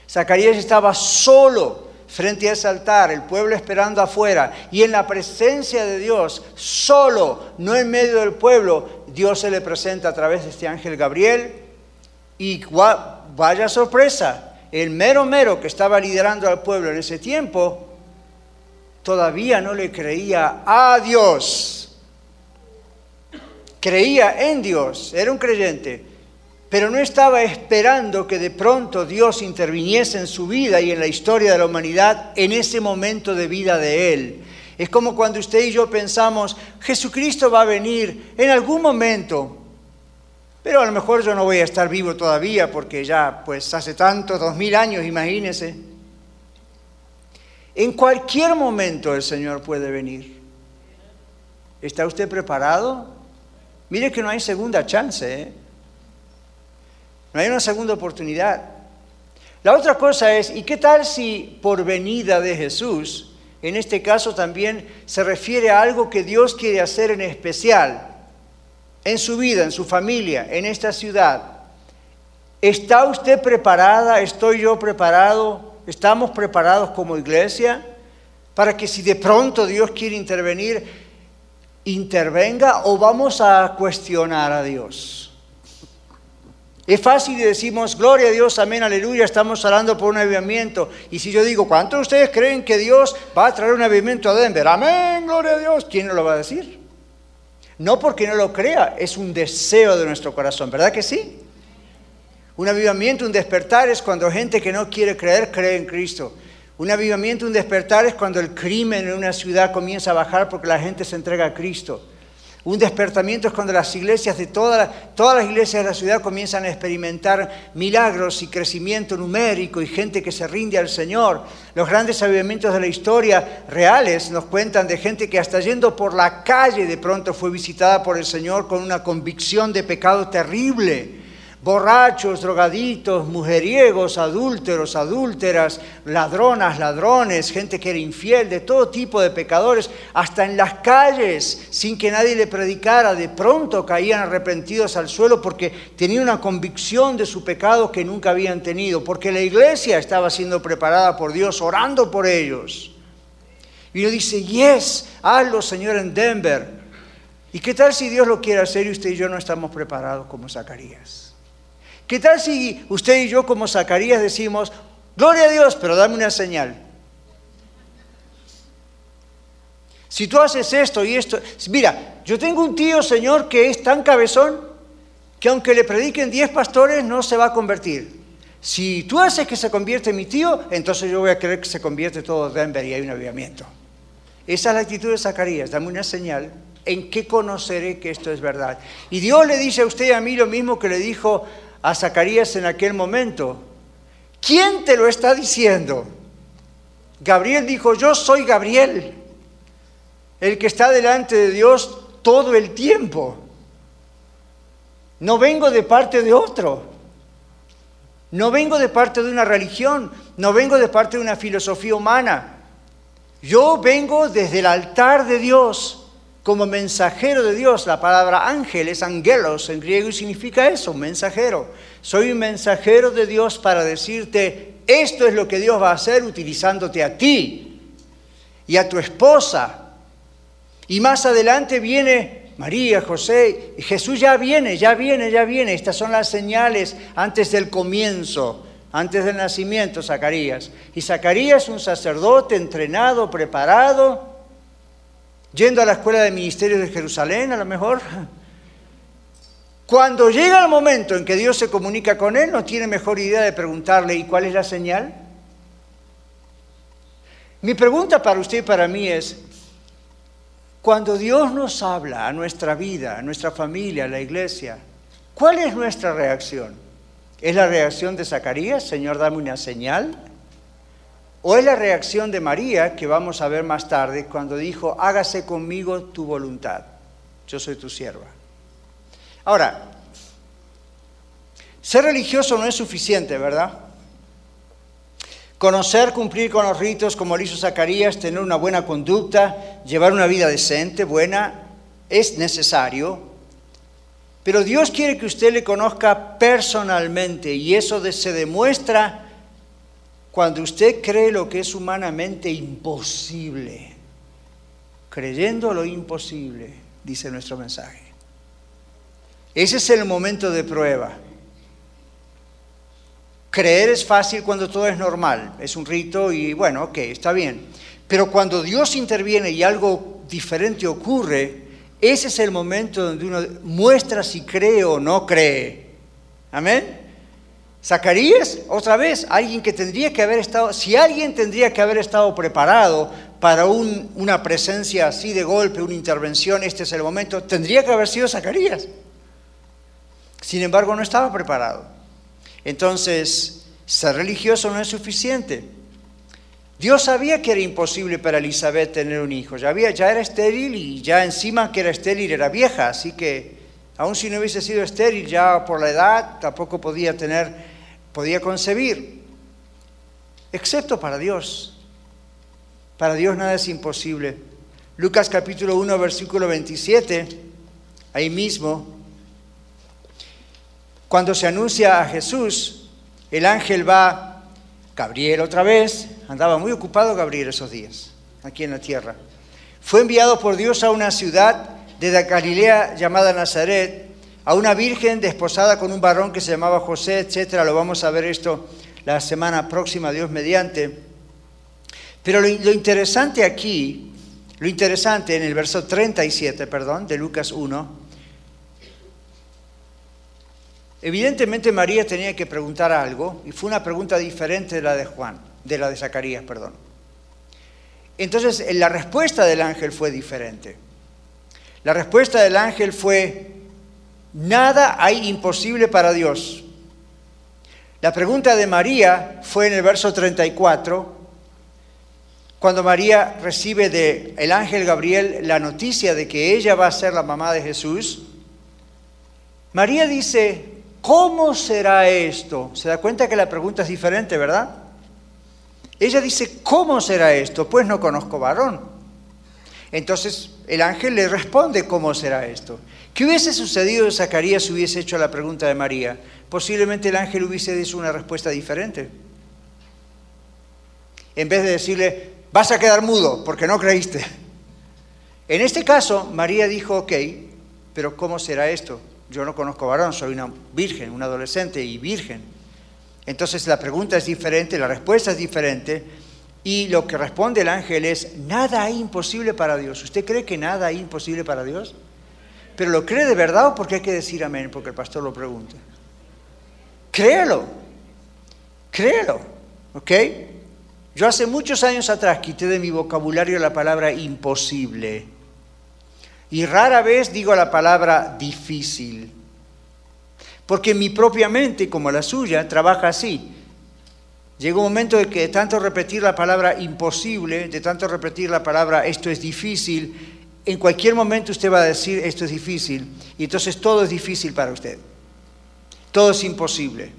Zacarías estaba solo frente a ese altar, el pueblo esperando afuera, y en la presencia de Dios, solo, no en medio del pueblo, Dios se le presenta a través de este ángel Gabriel. Y vaya sorpresa, el mero mero que estaba liderando al pueblo en ese tiempo, todavía no le creía a Dios creía en Dios, era un creyente, pero no estaba esperando que de pronto Dios interviniese en su vida y en la historia de la humanidad en ese momento de vida de él. Es como cuando usted y yo pensamos, Jesucristo va a venir en algún momento, pero a lo mejor yo no voy a estar vivo todavía porque ya pues hace tanto, dos mil años, imagínese. En cualquier momento el Señor puede venir. ¿Está usted preparado? Mire que no hay segunda chance, ¿eh? no hay una segunda oportunidad. La otra cosa es, ¿y qué tal si por venida de Jesús, en este caso también se refiere a algo que Dios quiere hacer en especial en su vida, en su familia, en esta ciudad? ¿Está usted preparada? ¿Estoy yo preparado? ¿Estamos preparados como iglesia para que si de pronto Dios quiere intervenir, intervenga o vamos a cuestionar a Dios? Es fácil y decimos, gloria a Dios, amén, aleluya, estamos hablando por un avivamiento. Y si yo digo, ¿cuántos de ustedes creen que Dios va a traer un avivamiento a Denver? Amén, gloria a Dios. ¿Quién no lo va a decir? No porque no lo crea, es un deseo de nuestro corazón, ¿verdad que sí? Un avivamiento, un despertar es cuando gente que no quiere creer cree en Cristo. Un avivamiento, un despertar es cuando el crimen en una ciudad comienza a bajar porque la gente se entrega a Cristo. Un despertamiento es cuando las iglesias de todas las iglesias de la ciudad comienzan a experimentar milagros y crecimiento numérico y gente que se rinde al Señor. Los grandes avivamientos de la historia reales nos cuentan de gente que hasta yendo por la calle de pronto fue visitada por el Señor con una convicción de pecado terrible borrachos, drogaditos, mujeriegos, adúlteros, adúlteras, ladronas, ladrones, gente que era infiel, de todo tipo de pecadores, hasta en las calles, sin que nadie le predicara, de pronto caían arrepentidos al suelo porque tenían una convicción de su pecado que nunca habían tenido, porque la iglesia estaba siendo preparada por Dios, orando por ellos. Y uno dice, yes, hazlo Señor en Denver. ¿Y qué tal si Dios lo quiere hacer y usted y yo no estamos preparados como Zacarías? ¿Qué tal si usted y yo como Zacarías decimos, gloria a Dios, pero dame una señal? Si tú haces esto y esto, mira, yo tengo un tío, Señor, que es tan cabezón que aunque le prediquen diez pastores no se va a convertir. Si tú haces que se convierte mi tío, entonces yo voy a creer que se convierte todo Denver y hay un avivamiento. Esa es la actitud de Zacarías, dame una señal en qué conoceré que esto es verdad. Y Dios le dice a usted y a mí lo mismo que le dijo a Zacarías en aquel momento. ¿Quién te lo está diciendo? Gabriel dijo, yo soy Gabriel, el que está delante de Dios todo el tiempo. No vengo de parte de otro. No vengo de parte de una religión. No vengo de parte de una filosofía humana. Yo vengo desde el altar de Dios como mensajero de Dios. La palabra ángel es angelos en griego y significa eso, mensajero. Soy un mensajero de Dios para decirte, esto es lo que Dios va a hacer utilizándote a ti y a tu esposa. Y más adelante viene María, José, y Jesús ya viene, ya viene, ya viene. Estas son las señales antes del comienzo, antes del nacimiento, Zacarías. Y Zacarías, un sacerdote entrenado, preparado, yendo a la escuela de ministerio de Jerusalén, a lo mejor. Cuando llega el momento en que Dios se comunica con él, no tiene mejor idea de preguntarle, ¿y cuál es la señal? Mi pregunta para usted y para mí es, cuando Dios nos habla a nuestra vida, a nuestra familia, a la iglesia, ¿cuál es nuestra reacción? ¿Es la reacción de Zacarías, Señor, dame una señal? O es la reacción de María, que vamos a ver más tarde, cuando dijo, hágase conmigo tu voluntad, yo soy tu sierva. Ahora, ser religioso no es suficiente, ¿verdad? Conocer, cumplir con los ritos como lo hizo Zacarías, tener una buena conducta, llevar una vida decente, buena, es necesario. Pero Dios quiere que usted le conozca personalmente y eso se demuestra cuando usted cree lo que es humanamente imposible, creyendo lo imposible, dice nuestro mensaje. Ese es el momento de prueba. Creer es fácil cuando todo es normal, es un rito y bueno, ok, está bien. Pero cuando Dios interviene y algo diferente ocurre, ese es el momento donde uno muestra si cree o no cree. Amén. Zacarías, otra vez, alguien que tendría que haber estado, si alguien tendría que haber estado preparado para una presencia así de golpe, una intervención, este es el momento, tendría que haber sido Zacarías. Sin embargo, no estaba preparado. Entonces, ser religioso no es suficiente. Dios sabía que era imposible para Elizabeth tener un hijo. Ya, había, ya era estéril y ya encima que era estéril era vieja, así que aun si no hubiese sido estéril ya por la edad, tampoco podía tener, podía concebir, excepto para Dios. Para Dios nada es imposible. Lucas capítulo 1, versículo 27, ahí mismo, cuando se anuncia a Jesús, el ángel va, Gabriel otra vez, andaba muy ocupado Gabriel esos días, aquí en la tierra. Fue enviado por Dios a una ciudad de Galilea llamada Nazaret, a una virgen desposada con un varón que se llamaba José, etcétera. Lo vamos a ver esto la semana próxima, Dios mediante. Pero lo, lo, interesante aquí, lo interesante en el verso 37, perdón, de Lucas 1, evidentemente María tenía que preguntar algo y fue una pregunta diferente de la de Juan, de la de Zacarías, perdón. Entonces, la respuesta del ángel fue diferente. La respuesta del ángel fue, nada hay imposible para Dios. La pregunta de María fue en el verso 34, cuando María recibe del ángel Gabriel la noticia de que ella va a ser la mamá de Jesús. María dice, ¿cómo será esto? Se da cuenta que la pregunta es diferente, ¿verdad? Ella dice, ¿cómo será esto? Pues no conozco varón. Entonces el ángel le responde cómo será esto. ¿Qué hubiese sucedido si Zacarías hubiese hecho la pregunta de María? Posiblemente el ángel hubiese dicho una respuesta diferente. En vez de decirle, vas a quedar mudo porque no creíste. En este caso, María dijo, ok, pero ¿cómo será esto? Yo no conozco varón, soy una virgen, una adolescente y virgen. Entonces la pregunta es diferente, la respuesta es diferente, y lo que responde el ángel es, nada hay imposible para Dios. ¿Usted cree que nada hay imposible para Dios? ¿Pero lo cree de verdad o porque hay que decir amén? Porque el pastor lo pregunta. Créelo, créelo, ¿ok? Yo hace muchos años atrás quité de mi vocabulario la palabra imposible y rara vez digo la palabra difícil, porque mi propia mente, como la suya, trabaja así. Llega un momento de que de tanto repetir la palabra imposible, de tanto repetir la palabra esto es difícil, en cualquier momento usted va a decir esto es difícil y entonces todo es difícil para usted. Todo es imposible.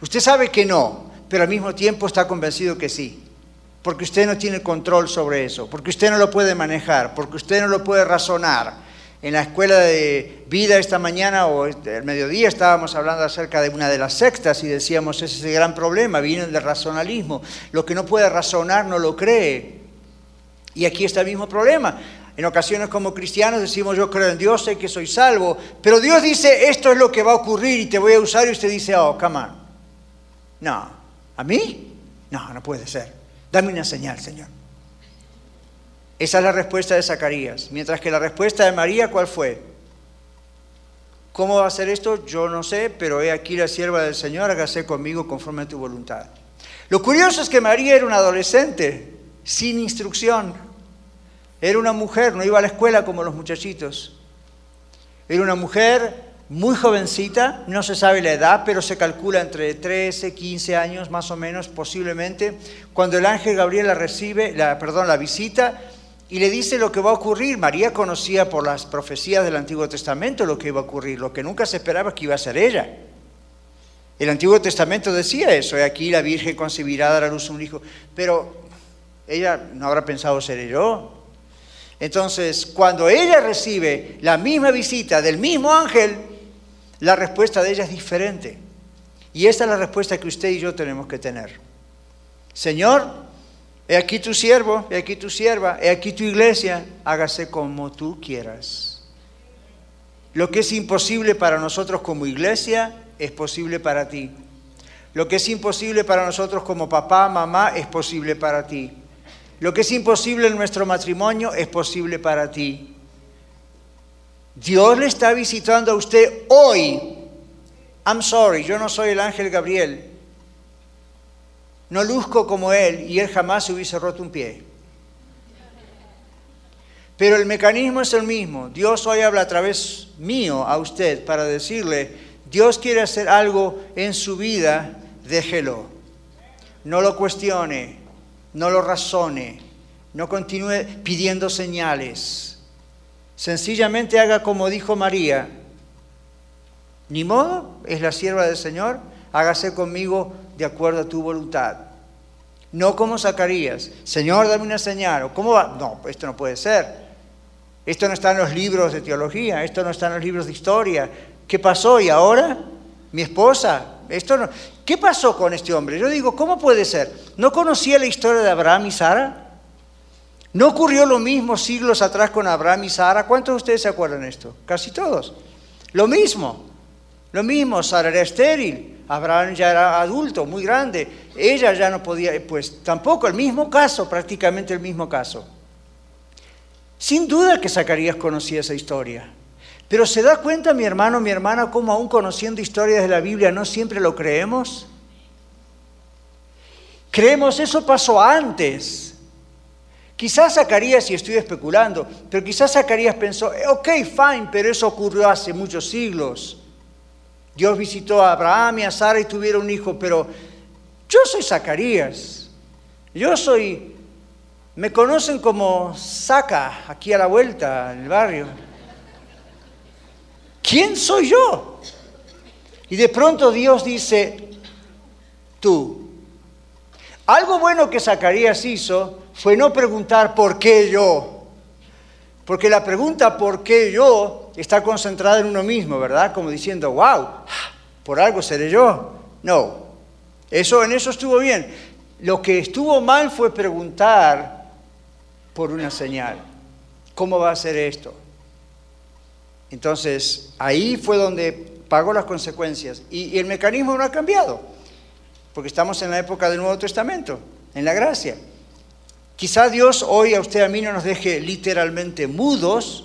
Usted sabe que no, pero al mismo tiempo está convencido que sí, porque usted no tiene control sobre eso, porque usted no lo puede manejar, porque usted no lo puede razonar en la escuela de vida esta mañana o el mediodía estábamos hablando acerca de una de las sectas y decíamos, ese es el gran problema, viene del racionalismo. Lo que no puede razonar no lo cree. Y aquí está el mismo problema. En ocasiones como cristianos decimos, yo creo en Dios, sé que soy salvo, pero Dios dice, esto es lo que va a ocurrir y te voy a usar y usted dice, oh, come on. No, ¿a mí? No, no puede ser. Dame una señal, Señor. Esa es la respuesta de Zacarías. Mientras que la respuesta de María, ¿cuál fue? ¿Cómo va a ser esto? Yo no sé, pero he aquí la sierva del Señor, hágase conmigo conforme a tu voluntad. Lo curioso es que María era una adolescente, sin instrucción. Era una mujer, no iba a la escuela como los muchachitos. Era una mujer muy jovencita, no se sabe la edad, pero se calcula entre 13, 15 años más o menos, posiblemente, cuando el ángel Gabriel la recibe, la, perdón, la visita y le dice lo que va a ocurrir. María conocía por las profecías del Antiguo Testamento lo que iba a ocurrir, lo que nunca se esperaba que iba a ser ella. El Antiguo Testamento decía eso, y aquí la Virgen concebirá, dará a luz un hijo, pero ella no habrá pensado ser yo. Entonces, cuando ella recibe la misma visita del mismo ángel, la respuesta de ella es diferente. Y esta es la respuesta que usted y yo tenemos que tener. Señor, He aquí tu siervo, he aquí tu sierva, he aquí tu iglesia, hágase como tú quieras. Lo que es imposible para nosotros como iglesia es posible para ti. Lo que es imposible para nosotros como papá, mamá, es posible para ti. Lo que es imposible en nuestro matrimonio es posible para ti. Dios le está visitando a usted hoy. I'm sorry, yo no soy el ángel Gabriel. No luzco como él y él jamás se hubiese roto un pie. Pero el mecanismo es el mismo. Dios hoy habla a través mío a usted para decirle, Dios quiere hacer algo en su vida, déjelo. No lo cuestione, no lo razone, no continúe pidiendo señales. Sencillamente haga como dijo María. Ni modo, es la sierva del Señor, hágase conmigo de acuerdo a tu voluntad. No como Zacarías, Señor, dame una señal. ¿Cómo va? No, esto no puede ser. Esto no está en los libros de teología, esto no está en los libros de historia. ¿Qué pasó? ¿Y ahora? Mi esposa. Esto no. ¿Qué pasó con este hombre? Yo digo, ¿cómo puede ser? ¿No conocía la historia de Abraham y Sara? ¿No ocurrió lo mismo siglos atrás con Abraham y Sara? ¿Cuántos de ustedes se acuerdan de esto? Casi todos. Lo mismo. Lo mismo, Sara era estéril, Abraham ya era adulto, muy grande, ella ya no podía, pues tampoco, el mismo caso, prácticamente el mismo caso. Sin duda que Zacarías conocía esa historia. Pero ¿se da cuenta mi hermano, mi hermana, cómo aún conociendo historias de la Biblia no siempre lo creemos? Creemos eso pasó antes. Quizás Zacarías, y estoy especulando, pero quizás Zacarías pensó, eh, ok, fine, pero eso ocurrió hace muchos siglos. Dios visitó a Abraham y a Sara y tuvieron un hijo, pero yo soy Zacarías. Yo soy me conocen como Saca, aquí a la vuelta, en el barrio. ¿Quién soy yo? Y de pronto Dios dice, tú. Algo bueno que Zacarías hizo fue no preguntar por qué yo. Porque la pregunta por qué yo está concentrada en uno mismo, ¿verdad? Como diciendo, wow, por algo seré yo. No, eso en eso estuvo bien. Lo que estuvo mal fue preguntar por una señal. ¿Cómo va a ser esto? Entonces, ahí fue donde pagó las consecuencias. Y, el mecanismo no ha cambiado, porque estamos en la época del Nuevo Testamento, en la gracia. Quizá Dios hoy a usted a mí no nos deje literalmente mudos,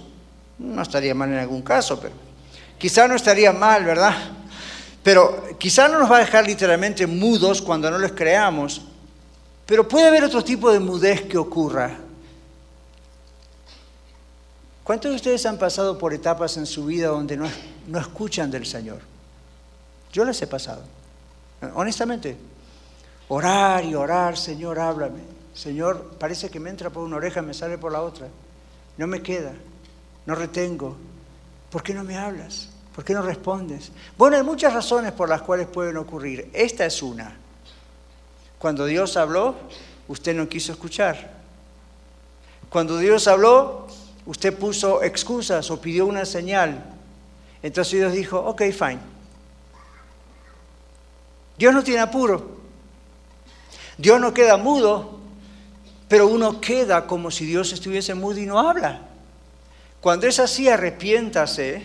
no estaría mal en algún caso, pero quizá no estaría mal, ¿verdad? Pero quizá no nos va a dejar literalmente mudos cuando no les creamos, pero puede haber otro tipo de mudez que ocurra ¿Cuántos de ustedes han pasado por etapas en su vida donde no, no escuchan del Señor? Yo las he pasado, honestamente. Orar y orar, Señor, háblame. Señor, parece que me entra por una oreja, me sale por la otra. No me queda, no retengo. ¿Por qué no me hablas? ¿Por qué no respondes? Bueno, hay muchas razones por las cuales pueden ocurrir. Esta es una. Cuando Dios habló, usted no quiso escuchar. Cuando Dios habló, usted puso excusas o pidió una señal. Entonces Dios dijo, ok, fine. Dios no tiene apuro. Dios no queda mudo, pero uno queda como si Dios estuviese mudo y no habla. Cuando es así, arrepiéntase,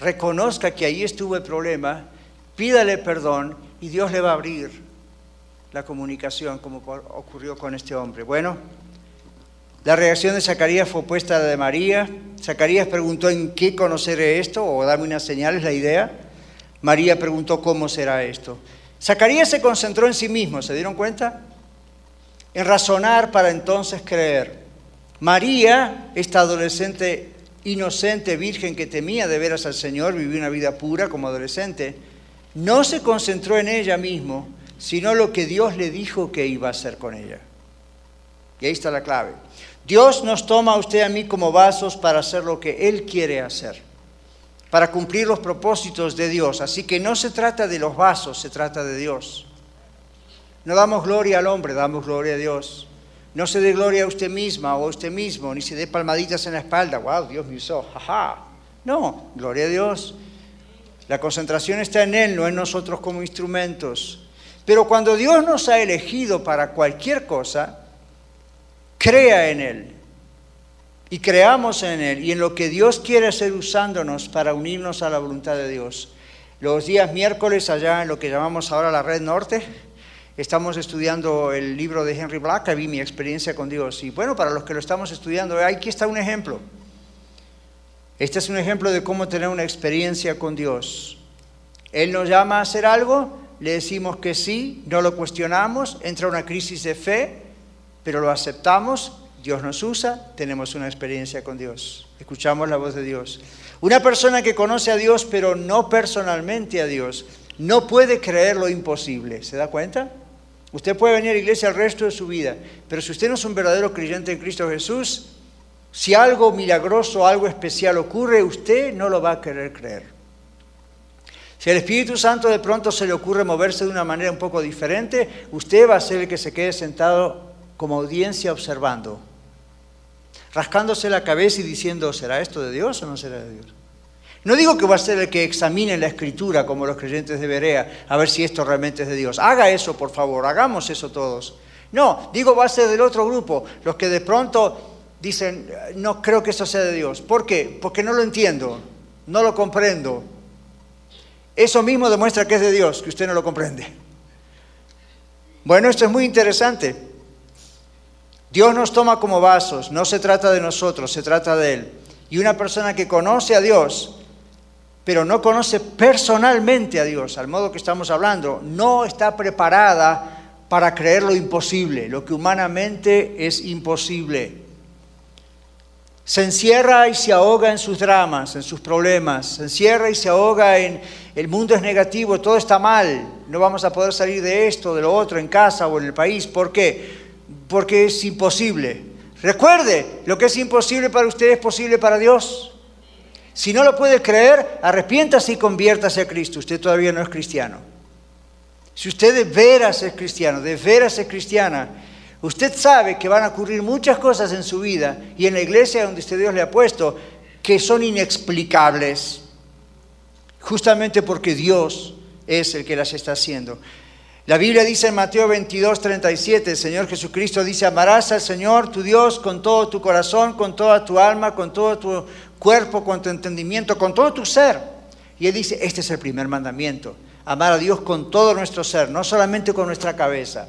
reconozca que ahí estuvo el problema, pídale perdón y Dios le va a abrir la comunicación como ocurrió con este hombre. Bueno, la reacción de Zacarías fue opuesta a la de María. Zacarías preguntó en qué conoceré esto o dame una señal, es la idea. María preguntó cómo será esto. Zacarías se concentró en sí mismo, ¿se dieron cuenta? En razonar para entonces creer. María, esta adolescente inocente, virgen que temía de veras al Señor, vivió una vida pura como adolescente, no se concentró en ella mismo, sino lo que Dios le dijo que iba a hacer con ella. Y ahí está la clave. Dios nos toma a usted y a mí como vasos para hacer lo que Él quiere hacer, para cumplir los propósitos de Dios. Así que no se trata de los vasos, se trata de Dios. No damos gloria al hombre, damos gloria a Dios. No se dé gloria a usted misma o a usted mismo, ni se dé palmaditas en la espalda. ¡Wow! Dios me usó, jaja. No, gloria a Dios. La concentración está en Él, no en nosotros como instrumentos. Pero cuando Dios nos ha elegido para cualquier cosa, crea en Él y creamos en Él y en lo que Dios quiere hacer usándonos para unirnos a la voluntad de Dios. Los días miércoles allá en lo que llamamos ahora la Red Norte, estamos estudiando el libro de Henry Black, vi mi experiencia con Dios. Y bueno, para los que lo estamos estudiando, aquí está un ejemplo. Este es un ejemplo de cómo tener una experiencia con Dios. Él nos llama a hacer algo, le decimos que sí, no lo cuestionamos, entra una crisis de fe, pero lo aceptamos Dios nos usa, tenemos una experiencia con Dios, escuchamos la voz de Dios. Una persona que conoce a Dios pero no personalmente a Dios, no puede creer lo imposible, ¿se da cuenta? Usted puede venir a la iglesia el resto de su vida, pero si usted no es un verdadero creyente en Cristo Jesús, si algo milagroso, algo especial ocurre, usted no lo va a querer creer. Si al Espíritu Santo de pronto se le ocurre moverse de una manera un poco diferente, usted va a ser el que se quede sentado como audiencia observando, rascándose la cabeza y diciendo, ¿será esto de Dios o no será de Dios? No digo que va a ser el que examine la escritura como los creyentes de Berea, a ver si esto realmente es de Dios. Haga eso, por favor, hagamos eso todos. No, digo va a ser del otro grupo, los que de pronto dicen, no creo que eso sea de Dios. ¿Por qué? Porque no lo entiendo, no lo comprendo. Eso mismo demuestra que es de Dios, que usted no lo comprende. Bueno, esto es muy interesante. Dios nos toma como vasos, no se trata de nosotros, se trata de Él. Y una persona que conoce a Dios, pero no conoce personalmente a Dios, al modo que estamos hablando, no está preparada para creer lo imposible, lo que humanamente es imposible. Se encierra y se ahoga en sus dramas, en sus problemas, se encierra y se ahoga en el mundo es negativo, todo está mal, no vamos a poder salir de esto, de lo otro, en casa o en el país. ¿Por qué? Porque es imposible. Recuerde, lo que es imposible para usted es posible para Dios. Si no lo puede creer, arrepiéntase y conviértase a Cristo. Usted todavía no es cristiano. Si usted de veras es cristiano, de veras es cristiana, usted sabe que van a ocurrir muchas cosas en su vida y en la iglesia donde usted Dios le ha puesto que son inexplicables, justamente porque Dios es el que las está haciendo. La Biblia dice en Mateo 22, 37, el Señor Jesucristo dice, amarás al Señor tu Dios con todo tu corazón, con toda tu alma, con todo tu cuerpo, con tu entendimiento, con todo tu ser. Y Él dice, este es el primer mandamiento, amar a Dios con todo nuestro ser, no solamente con nuestra cabeza.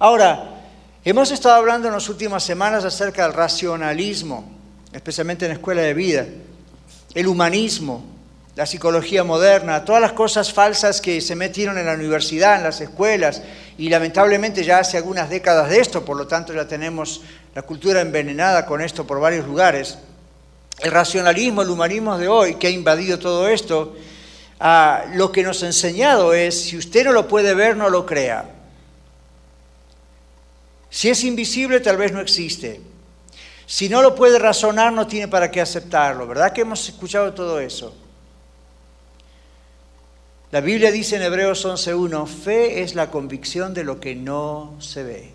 Ahora, hemos estado hablando en las últimas semanas acerca del racionalismo, especialmente en la escuela de vida, el humanismo, la psicología moderna, todas las cosas falsas que se metieron en la universidad, en las escuelas, y lamentablemente ya hace algunas décadas de esto, por lo tanto ya tenemos la cultura envenenada con esto por varios lugares. El racionalismo, el humanismo de hoy, que ha invadido todo esto, lo que nos ha enseñado es, si usted no lo puede ver, no lo crea. Si es invisible, tal vez no existe. Si no lo puede razonar, no tiene para qué aceptarlo. ¿Verdad que hemos escuchado todo eso? La Biblia dice en Hebreos 11.1, fe es la convicción de lo que no se ve.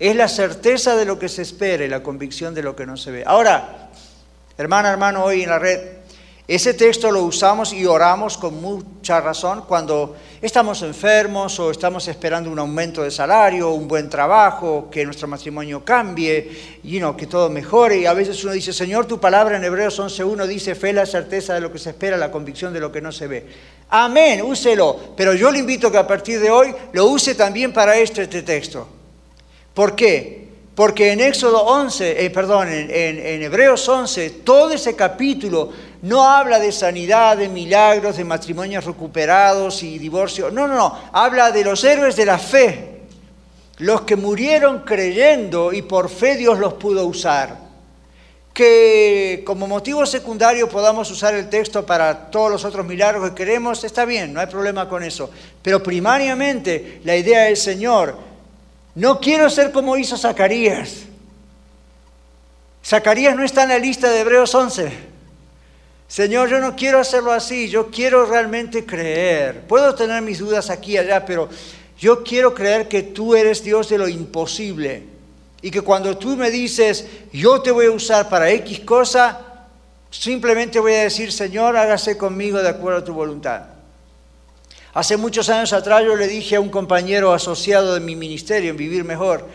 Es la certeza de lo que se espera y la convicción de lo que no se ve. Ahora, hermana, hermano, hoy en la red, ese texto lo usamos y oramos con mucha razón cuando estamos enfermos o estamos esperando un aumento de salario, un buen trabajo, que nuestro matrimonio cambie, y que todo mejore. Y a veces uno dice, Señor, tu palabra en Hebreos 11.1 dice, fe la certeza de lo que se espera, la convicción de lo que no se ve. Amén, úselo. Pero yo le invito que a partir de hoy lo use también para esto, este texto. ¿Por qué? Porque en Éxodo 11, eh, perdón, en, Hebreos 11, todo ese capítulo no habla de sanidad, de milagros, de matrimonios recuperados y divorcio. No, no, no. Habla de los héroes de la fe. Los que murieron creyendo y por fe Dios los pudo usar. Que como motivo secundario podamos usar el texto para todos los otros milagros que queremos, está bien, no hay problema con eso. Pero primariamente la idea del Señor no quiero ser como hizo Zacarías. Zacarías no está en la lista de Hebreos 11. Señor, yo no quiero hacerlo así, yo quiero realmente creer. Puedo tener mis dudas aquí y allá, pero yo quiero creer que tú eres Dios de lo imposible. Y que cuando tú me dices, yo te voy a usar para X cosa, simplemente voy a decir, Señor, hágase conmigo de acuerdo a tu voluntad. Hace muchos años atrás yo le dije a un compañero asociado de mi ministerio en Vivir Mejor,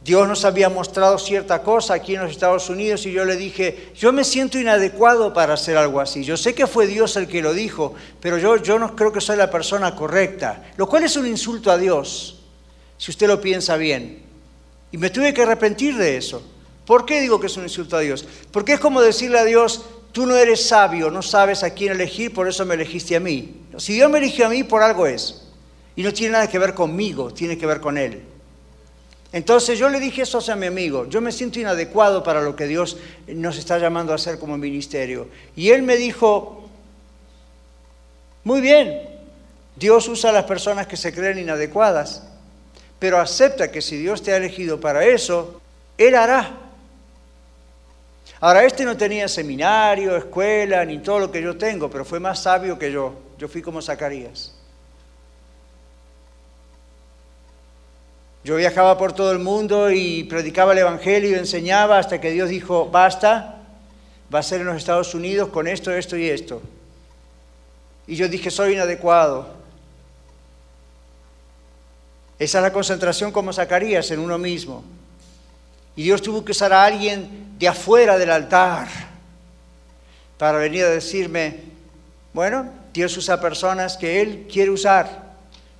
Dios nos había mostrado cierta cosa aquí en los Estados Unidos y yo le dije, yo me siento inadecuado para hacer algo así. Yo sé que fue Dios el que lo dijo, pero yo, yo no creo que soy la persona correcta, lo cual es un insulto a Dios, si usted lo piensa bien. Y me tuve que arrepentir de eso. ¿Por qué digo que es un insulto a Dios? Porque es como decirle a Dios, tú no eres sabio, no sabes a quién elegir, por eso me elegiste a mí. Si Dios me eligió a mí, por algo es. Y no tiene nada que ver conmigo, tiene que ver con Él. Entonces yo le dije eso a mi amigo, yo me siento inadecuado para lo que Dios nos está llamando a hacer como ministerio. Y él me dijo, muy bien, Dios usa a las personas que se creen inadecuadas, pero acepta que si Dios te ha elegido para eso, Él hará. Ahora, este no tenía seminario, escuela, ni todo lo que yo tengo, pero fue más sabio que yo. Yo fui como Zacarías. Yo viajaba por todo el mundo y predicaba el Evangelio y enseñaba hasta que Dios dijo, basta, va a ser en los Estados Unidos con esto, esto y esto. Y yo dije, soy inadecuado. Esa es la concentración como Zacarías en uno mismo. Y Dios tuvo que usar a alguien de afuera del altar para venir a decirme, bueno, Dios usa personas que Él quiere usar.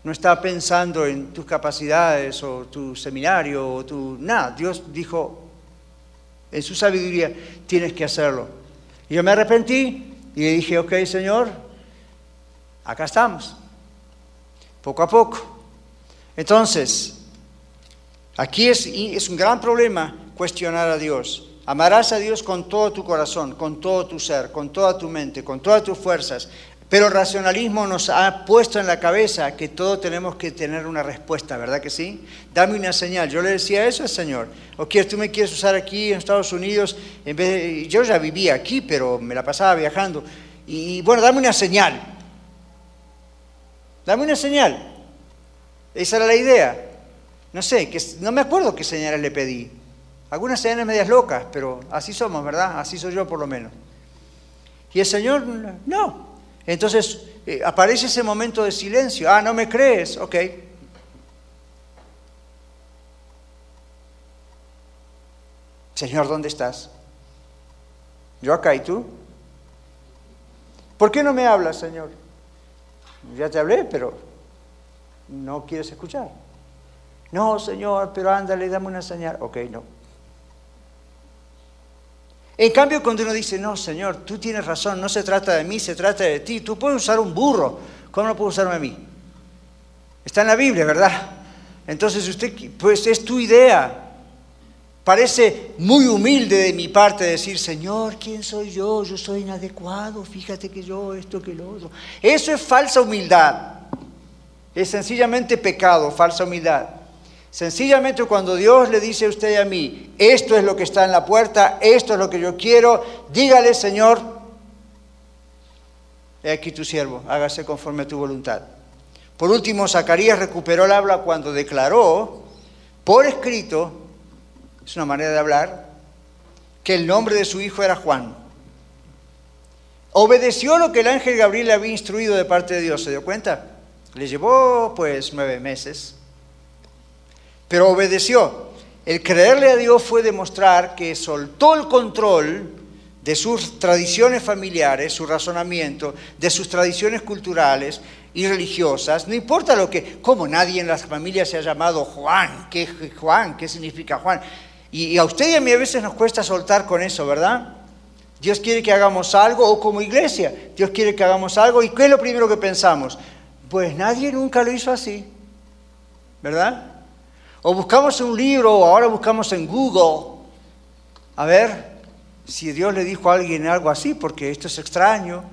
No está pensando en tus capacidades o tu seminario o tu... Nada, Dios dijo, en su sabiduría, tienes que hacerlo. Y yo me arrepentí y le dije, ok, Señor, acá estamos, poco a poco. Entonces, aquí es, es un gran problema cuestionar a Dios. Amarás a Dios con todo tu corazón, con todo tu ser, con toda tu mente, con todas tus fuerzas. Pero el racionalismo nos ha puesto en la cabeza que todos tenemos que tener una respuesta, ¿verdad que sí? Dame una señal. Yo le decía eso al Señor. O quieres, tú me quieres usar aquí en Estados Unidos. Yo ya vivía aquí, pero me la pasaba viajando. Y bueno, dame una señal. Dame una señal. Esa era la idea. No sé, que, no me acuerdo qué señales le pedí. Algunas señales medias locas, pero así somos, ¿verdad? Así soy yo por lo menos. Y el Señor, no. Entonces eh, aparece ese momento de silencio. Ah, no me crees, ok. Señor, ¿dónde estás? Yo acá y tú. ¿Por qué no me hablas, Señor? Ya te hablé, pero no quieres escuchar. No, Señor, pero ándale, dame una señal. Ok, no. En cambio, cuando uno dice, no, Señor, tú tienes razón, no se trata de mí, se trata de ti, tú puedes usar un burro, ¿cómo no puedo usarme a mí? Está en la Biblia, ¿verdad? Entonces usted, pues es tu idea. Parece muy humilde de mi parte decir, Señor, ¿quién soy yo? Yo soy inadecuado, fíjate que yo, esto, que lo otro. Eso es falsa humildad. Es sencillamente pecado, falsa humildad. Sencillamente cuando Dios le dice a usted y a mí, esto es lo que está en la puerta, esto es lo que yo quiero, dígale, Señor, he aquí tu siervo, hágase conforme a tu voluntad. Por último, Zacarías recuperó el habla cuando declaró, por escrito, es una manera de hablar, que el nombre de su hijo era Juan. Obedeció lo que el ángel Gabriel le había instruido de parte de Dios, ¿se dio cuenta? Le llevó pues nueve meses pero obedeció. El creerle a Dios fue demostrar que soltó el control de sus tradiciones familiares, su razonamiento, de sus tradiciones culturales y religiosas, no importa lo que, como nadie en las familias se ha llamado Juan, ¿qué Juan? ¿Qué significa Juan? Y, a usted y a mí a veces nos cuesta soltar con eso, ¿verdad? Dios quiere que hagamos algo, o como iglesia, Dios quiere que hagamos algo, ¿y qué es lo primero que pensamos? Pues nadie nunca lo hizo así, ¿verdad? O buscamos un libro o ahora buscamos en Google a ver si Dios le dijo a alguien algo así, porque esto es extraño.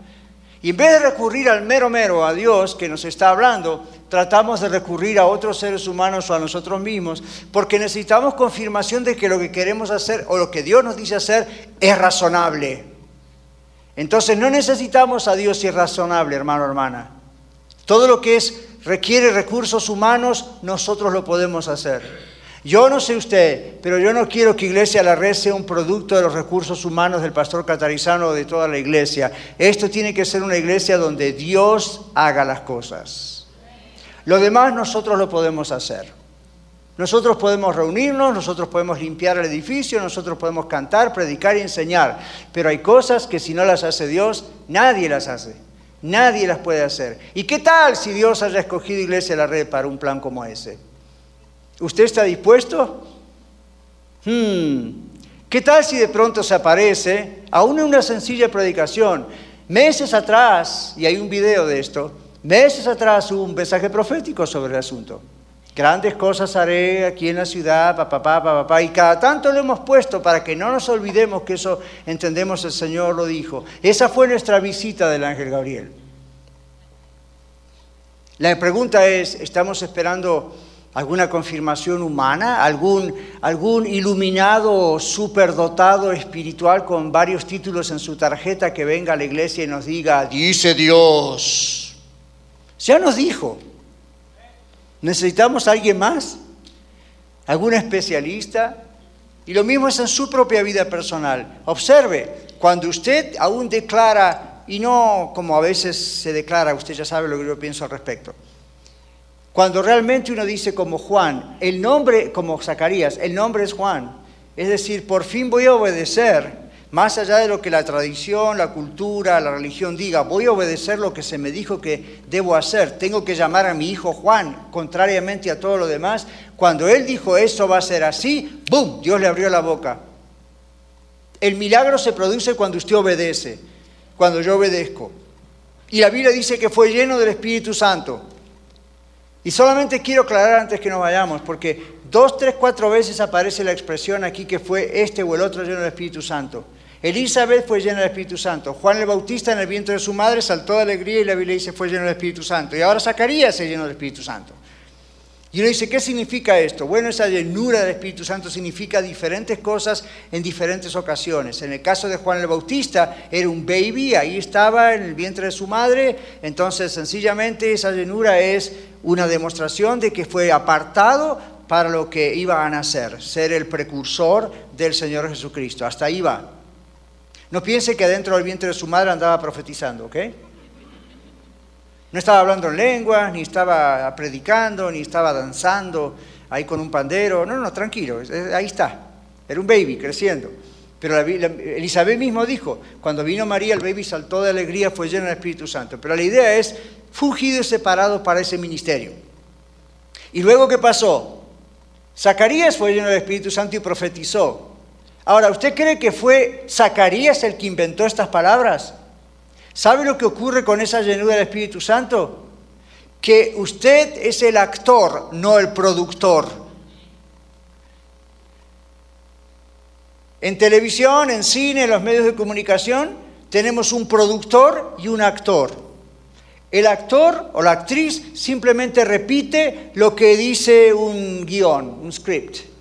Y en vez de recurrir al mero mero, a Dios que nos está hablando, tratamos de recurrir a otros seres humanos o a nosotros mismos, porque necesitamos confirmación de que lo que queremos hacer o lo que Dios nos dice hacer es razonable. Entonces no necesitamos a Dios si es razonable, hermano, hermana. Todo lo que es requiere recursos humanos, nosotros lo podemos hacer. Yo no sé usted, pero yo no quiero que Iglesia La Red sea un producto de los recursos humanos del pastor catarizano o de toda la iglesia. Esto tiene que ser una iglesia donde Dios haga las cosas. Lo demás nosotros lo podemos hacer. Nosotros podemos reunirnos, nosotros podemos limpiar el edificio, nosotros podemos cantar, predicar y enseñar. Pero hay cosas que si no las hace Dios, nadie las hace. Nadie las puede hacer. ¿Y qué tal si Dios haya escogido Iglesia de la Red para un plan como ese? ¿Usted está dispuesto? Hmm. ¿Qué tal si de pronto se aparece, aún en una sencilla predicación, meses atrás, y hay un video de esto, meses atrás hubo un mensaje profético sobre el asunto? Grandes cosas haré aquí en la ciudad, papá, papá, papá. Y cada tanto lo hemos puesto para que no nos olvidemos que eso entendemos el Señor lo dijo. Esa fue nuestra visita del ángel Gabriel. La pregunta es, ¿estamos esperando alguna confirmación humana? ¿Algún, algún iluminado superdotado espiritual con varios títulos en su tarjeta que venga a la iglesia y nos diga, dice Dios? Ya nos dijo. ¿Necesitamos alguien más? ¿Algún especialista? Y lo mismo es en su propia vida personal. Observe, cuando usted aún declara, y no como a veces se declara, usted ya sabe lo que yo pienso al respecto, cuando realmente uno dice como Juan, el nombre, como Zacarías, el nombre es Juan, es decir, por fin voy a obedecer más allá de lo que la tradición, la cultura, la religión diga, voy a obedecer lo que se me dijo que debo hacer, tengo que llamar a mi hijo Juan, contrariamente a todo lo demás, cuando él dijo eso va a ser así, ¡boom! Dios le abrió la boca. El milagro se produce cuando usted obedece, cuando yo obedezco. Y la Biblia dice que fue lleno del Espíritu Santo. Y solamente quiero aclarar antes que nos vayamos, porque dos, tres, cuatro veces aparece la expresión aquí que fue este o el otro lleno del Espíritu Santo. Elizabeth fue llena del Espíritu Santo. Juan el Bautista en el vientre de su madre saltó de alegría y la Biblia dice fue lleno del Espíritu Santo. Y ahora Zacarías se llenó del Espíritu Santo. Y uno dice, ¿qué significa esto? Bueno, esa llenura del Espíritu Santo significa diferentes cosas en diferentes ocasiones. En el caso de Juan el Bautista, era un baby, ahí estaba en el vientre de su madre, entonces sencillamente esa llenura es una demostración de que fue apartado para lo que iba a nacer, ser el precursor del Señor Jesucristo. Hasta ahí va. No piense que dentro del vientre de su madre andaba profetizando, ¿ok? No estaba hablando en lengua, ni estaba predicando, ni estaba danzando ahí con un pandero. No, no, tranquilo, ahí está. Era un baby creciendo. Pero Elizabeth mismo dijo, cuando vino María, el baby saltó de alegría, fue lleno del Espíritu Santo. Pero la idea es, fugido y separado para ese ministerio. ¿Y luego qué pasó? Zacarías fue lleno del Espíritu Santo y profetizó. Ahora, ¿usted cree que fue Zacarías el que inventó estas palabras? ¿Sabe lo que ocurre con esa llenura del Espíritu Santo? Que usted es el actor, no el productor. En televisión, en cine, en los medios de comunicación, tenemos un productor y un actor. El actor o la actriz simplemente repite lo que dice un guion, un script.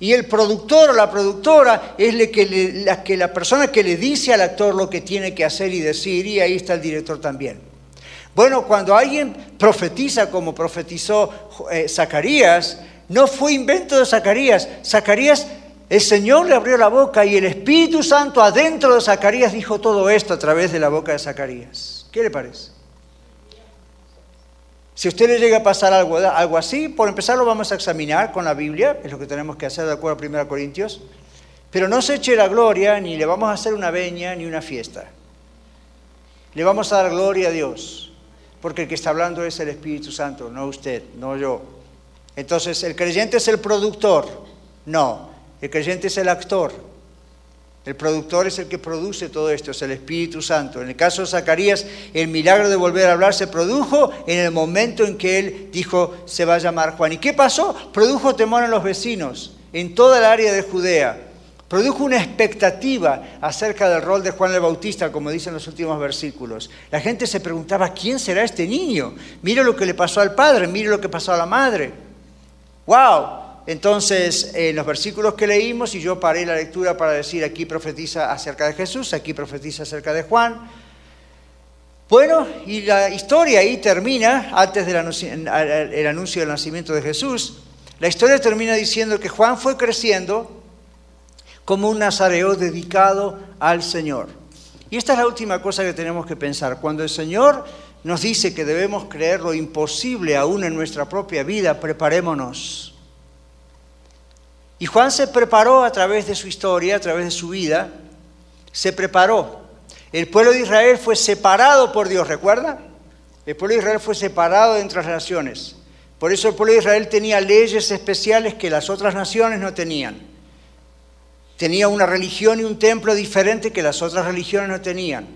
Y el productor o la productora es la, que la persona que le dice al actor lo que tiene que hacer y decir, y ahí está el director también. Bueno, cuando alguien profetiza como profetizó eh, Zacarías, no fue invento de Zacarías. Zacarías, el Señor le abrió la boca y el Espíritu Santo adentro de Zacarías dijo todo esto a través de la boca de Zacarías. ¿Qué le parece? Si a usted le llega a pasar algo, algo así, por empezar lo vamos a examinar con la Biblia, es lo que tenemos que hacer de acuerdo a 1 Corintios, pero no se eche la gloria, ni le vamos a hacer una veña, ni una fiesta. Le vamos a dar gloria a Dios, porque el que está hablando es el Espíritu Santo, no usted, no yo. Entonces, ¿el creyente es el productor? No, el creyente es el actor. El productor es el que produce todo esto, es el Espíritu Santo. En el caso de Zacarías, el milagro de volver a hablar se produjo en el momento en que él dijo, se va a llamar Juan. ¿Y qué pasó? Produjo temor en los vecinos, en toda el área de Judea. Produjo una expectativa acerca del rol de Juan el Bautista, como dicen los últimos versículos. La gente se preguntaba, ¿quién será este niño? Mire lo que le pasó al padre, mire lo que pasó a la madre. ¡Wow! Entonces, en los versículos que leímos, y yo paré la lectura para decir, aquí profetiza acerca de Jesús, aquí profetiza acerca de Juan. Bueno, y la historia ahí termina, antes del anuncio, del nacimiento de Jesús, la historia termina diciendo que Juan fue creciendo como un nazareo dedicado al Señor. Y esta es la última cosa que tenemos que pensar. Cuando el Señor nos dice que debemos creer lo imposible aún en nuestra propia vida, preparémonos y Juan se preparó a través de su historia, a través de su vida, se preparó. El pueblo de Israel fue separado por Dios, ¿recuerda? El pueblo de Israel fue separado de entre las naciones. Por eso el pueblo de Israel tenía leyes especiales que las otras naciones no tenían. Tenía una religión y un templo diferente que las otras religiones no tenían.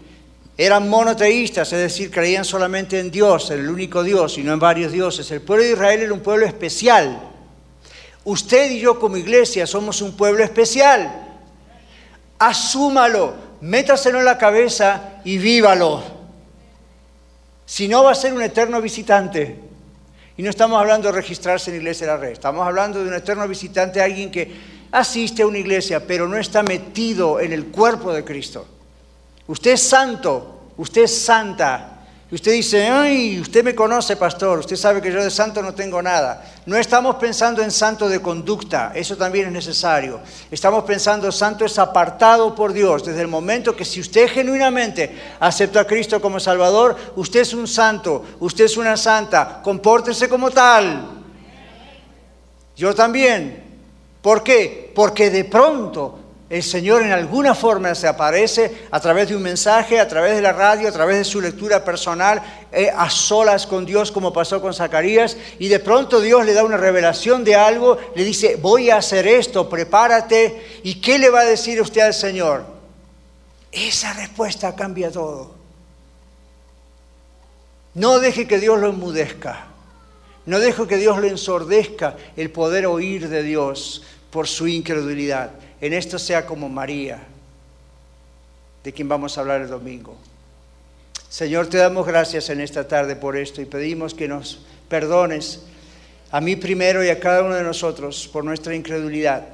eran monoteístas, es decir, creían solamente en Dios, en el único Dios y no en varios dioses. El pueblo de Israel era un pueblo especial. Usted y yo como iglesia somos un pueblo especial. Asúmalo, métaselo en la cabeza y vívalo. Si no va a ser un eterno visitante. Y no estamos hablando de registrarse en iglesia de la red, estamos hablando de un eterno visitante, alguien que asiste a una iglesia, pero no está metido en el cuerpo de Cristo. Usted es santo, usted es santa. Usted dice, ay, usted me conoce, pastor, usted sabe que yo de santo no tengo nada. No estamos pensando en santo de conducta, eso también es necesario. Estamos pensando santo es apartado por Dios. Desde el momento que si usted genuinamente acepta a Cristo como Salvador, usted es un santo, usted es una santa, compórtese como tal. Yo también. ¿Por qué? Porque de pronto el Señor en alguna forma se aparece a través de un mensaje, a través de la radio, a través de su lectura personal, eh, a solas con Dios como pasó con Zacarías, y de pronto Dios le da una revelación de algo, le dice, voy a hacer esto, prepárate, ¿y qué le va a decir usted al Señor? Esa respuesta cambia todo. No deje que Dios lo enmudezca, no deje que Dios le ensordezca el poder oír de Dios por su incredulidad en esto sea como María, de quien vamos a hablar el domingo. Señor, te damos gracias en esta tarde por esto y pedimos que nos perdones a mí primero y a cada uno de nosotros por nuestra incredulidad.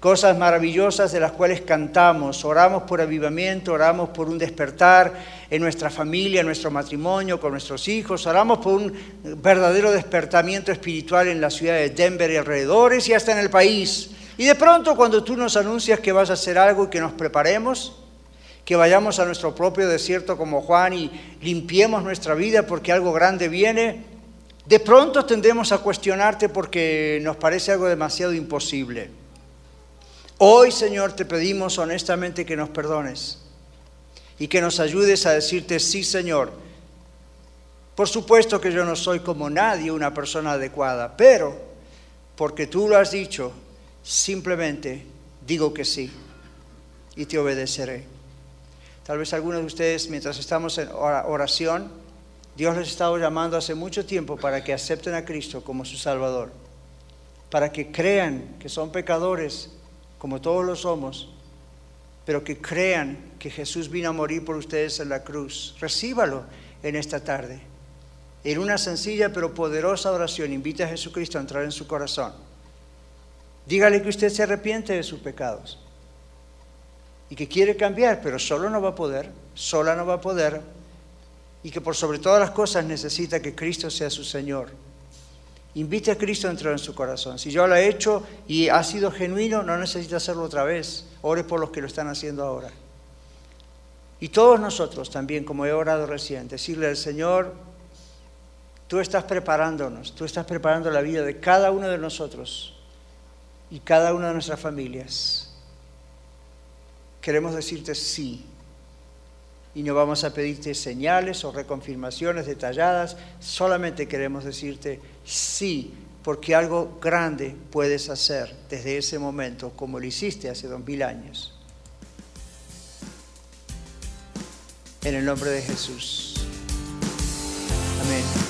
Cosas maravillosas de las cuales cantamos, oramos por avivamiento, oramos por un despertar en nuestra familia, en nuestro matrimonio, con nuestros hijos, oramos por un verdadero despertamiento espiritual en la ciudad de Denver y alrededores y hasta en el país. Y de pronto cuando tú nos anuncias que vas a hacer algo y que nos preparemos, que vayamos a nuestro propio desierto como Juan y limpiemos nuestra vida porque algo grande viene, de pronto tendemos a cuestionarte porque nos parece algo demasiado imposible. Hoy, Señor, te pedimos honestamente que nos perdones y que nos ayudes a decirte, sí, Señor. Por supuesto que yo no soy como nadie una persona adecuada, pero porque tú lo has dicho, Simplemente digo que sí y te obedeceré. Tal vez algunos de ustedes, mientras estamos en oración, Dios les ha estado llamando hace mucho tiempo para que acepten a Cristo como su Salvador, para que crean que son pecadores, como todos lo somos, pero que crean que Jesús vino a morir por ustedes en la cruz. Recíbalo en esta tarde. En una sencilla pero poderosa oración, invita a Jesucristo a entrar en su corazón Dígale que usted se arrepiente de sus pecados y que quiere cambiar, pero solo no va a poder, sola no va a poder, y que por sobre todas las cosas necesita que Cristo sea su Señor. Invite a Cristo a entrar en su corazón. Si yo lo he hecho y ha sido genuino, no necesita hacerlo otra vez. Ore por los que lo están haciendo ahora. Y todos nosotros también, como he orado recién, decirle al Señor, tú estás preparándonos, tú estás preparando la vida de cada uno de nosotros y cada una de nuestras familias. Queremos decirte sí. Y no vamos a pedirte señales o reconfirmaciones detalladas, solamente queremos decirte sí, porque algo grande puedes hacer desde ese momento, como lo hiciste hace dos mil años. En el nombre de Jesús. Amén.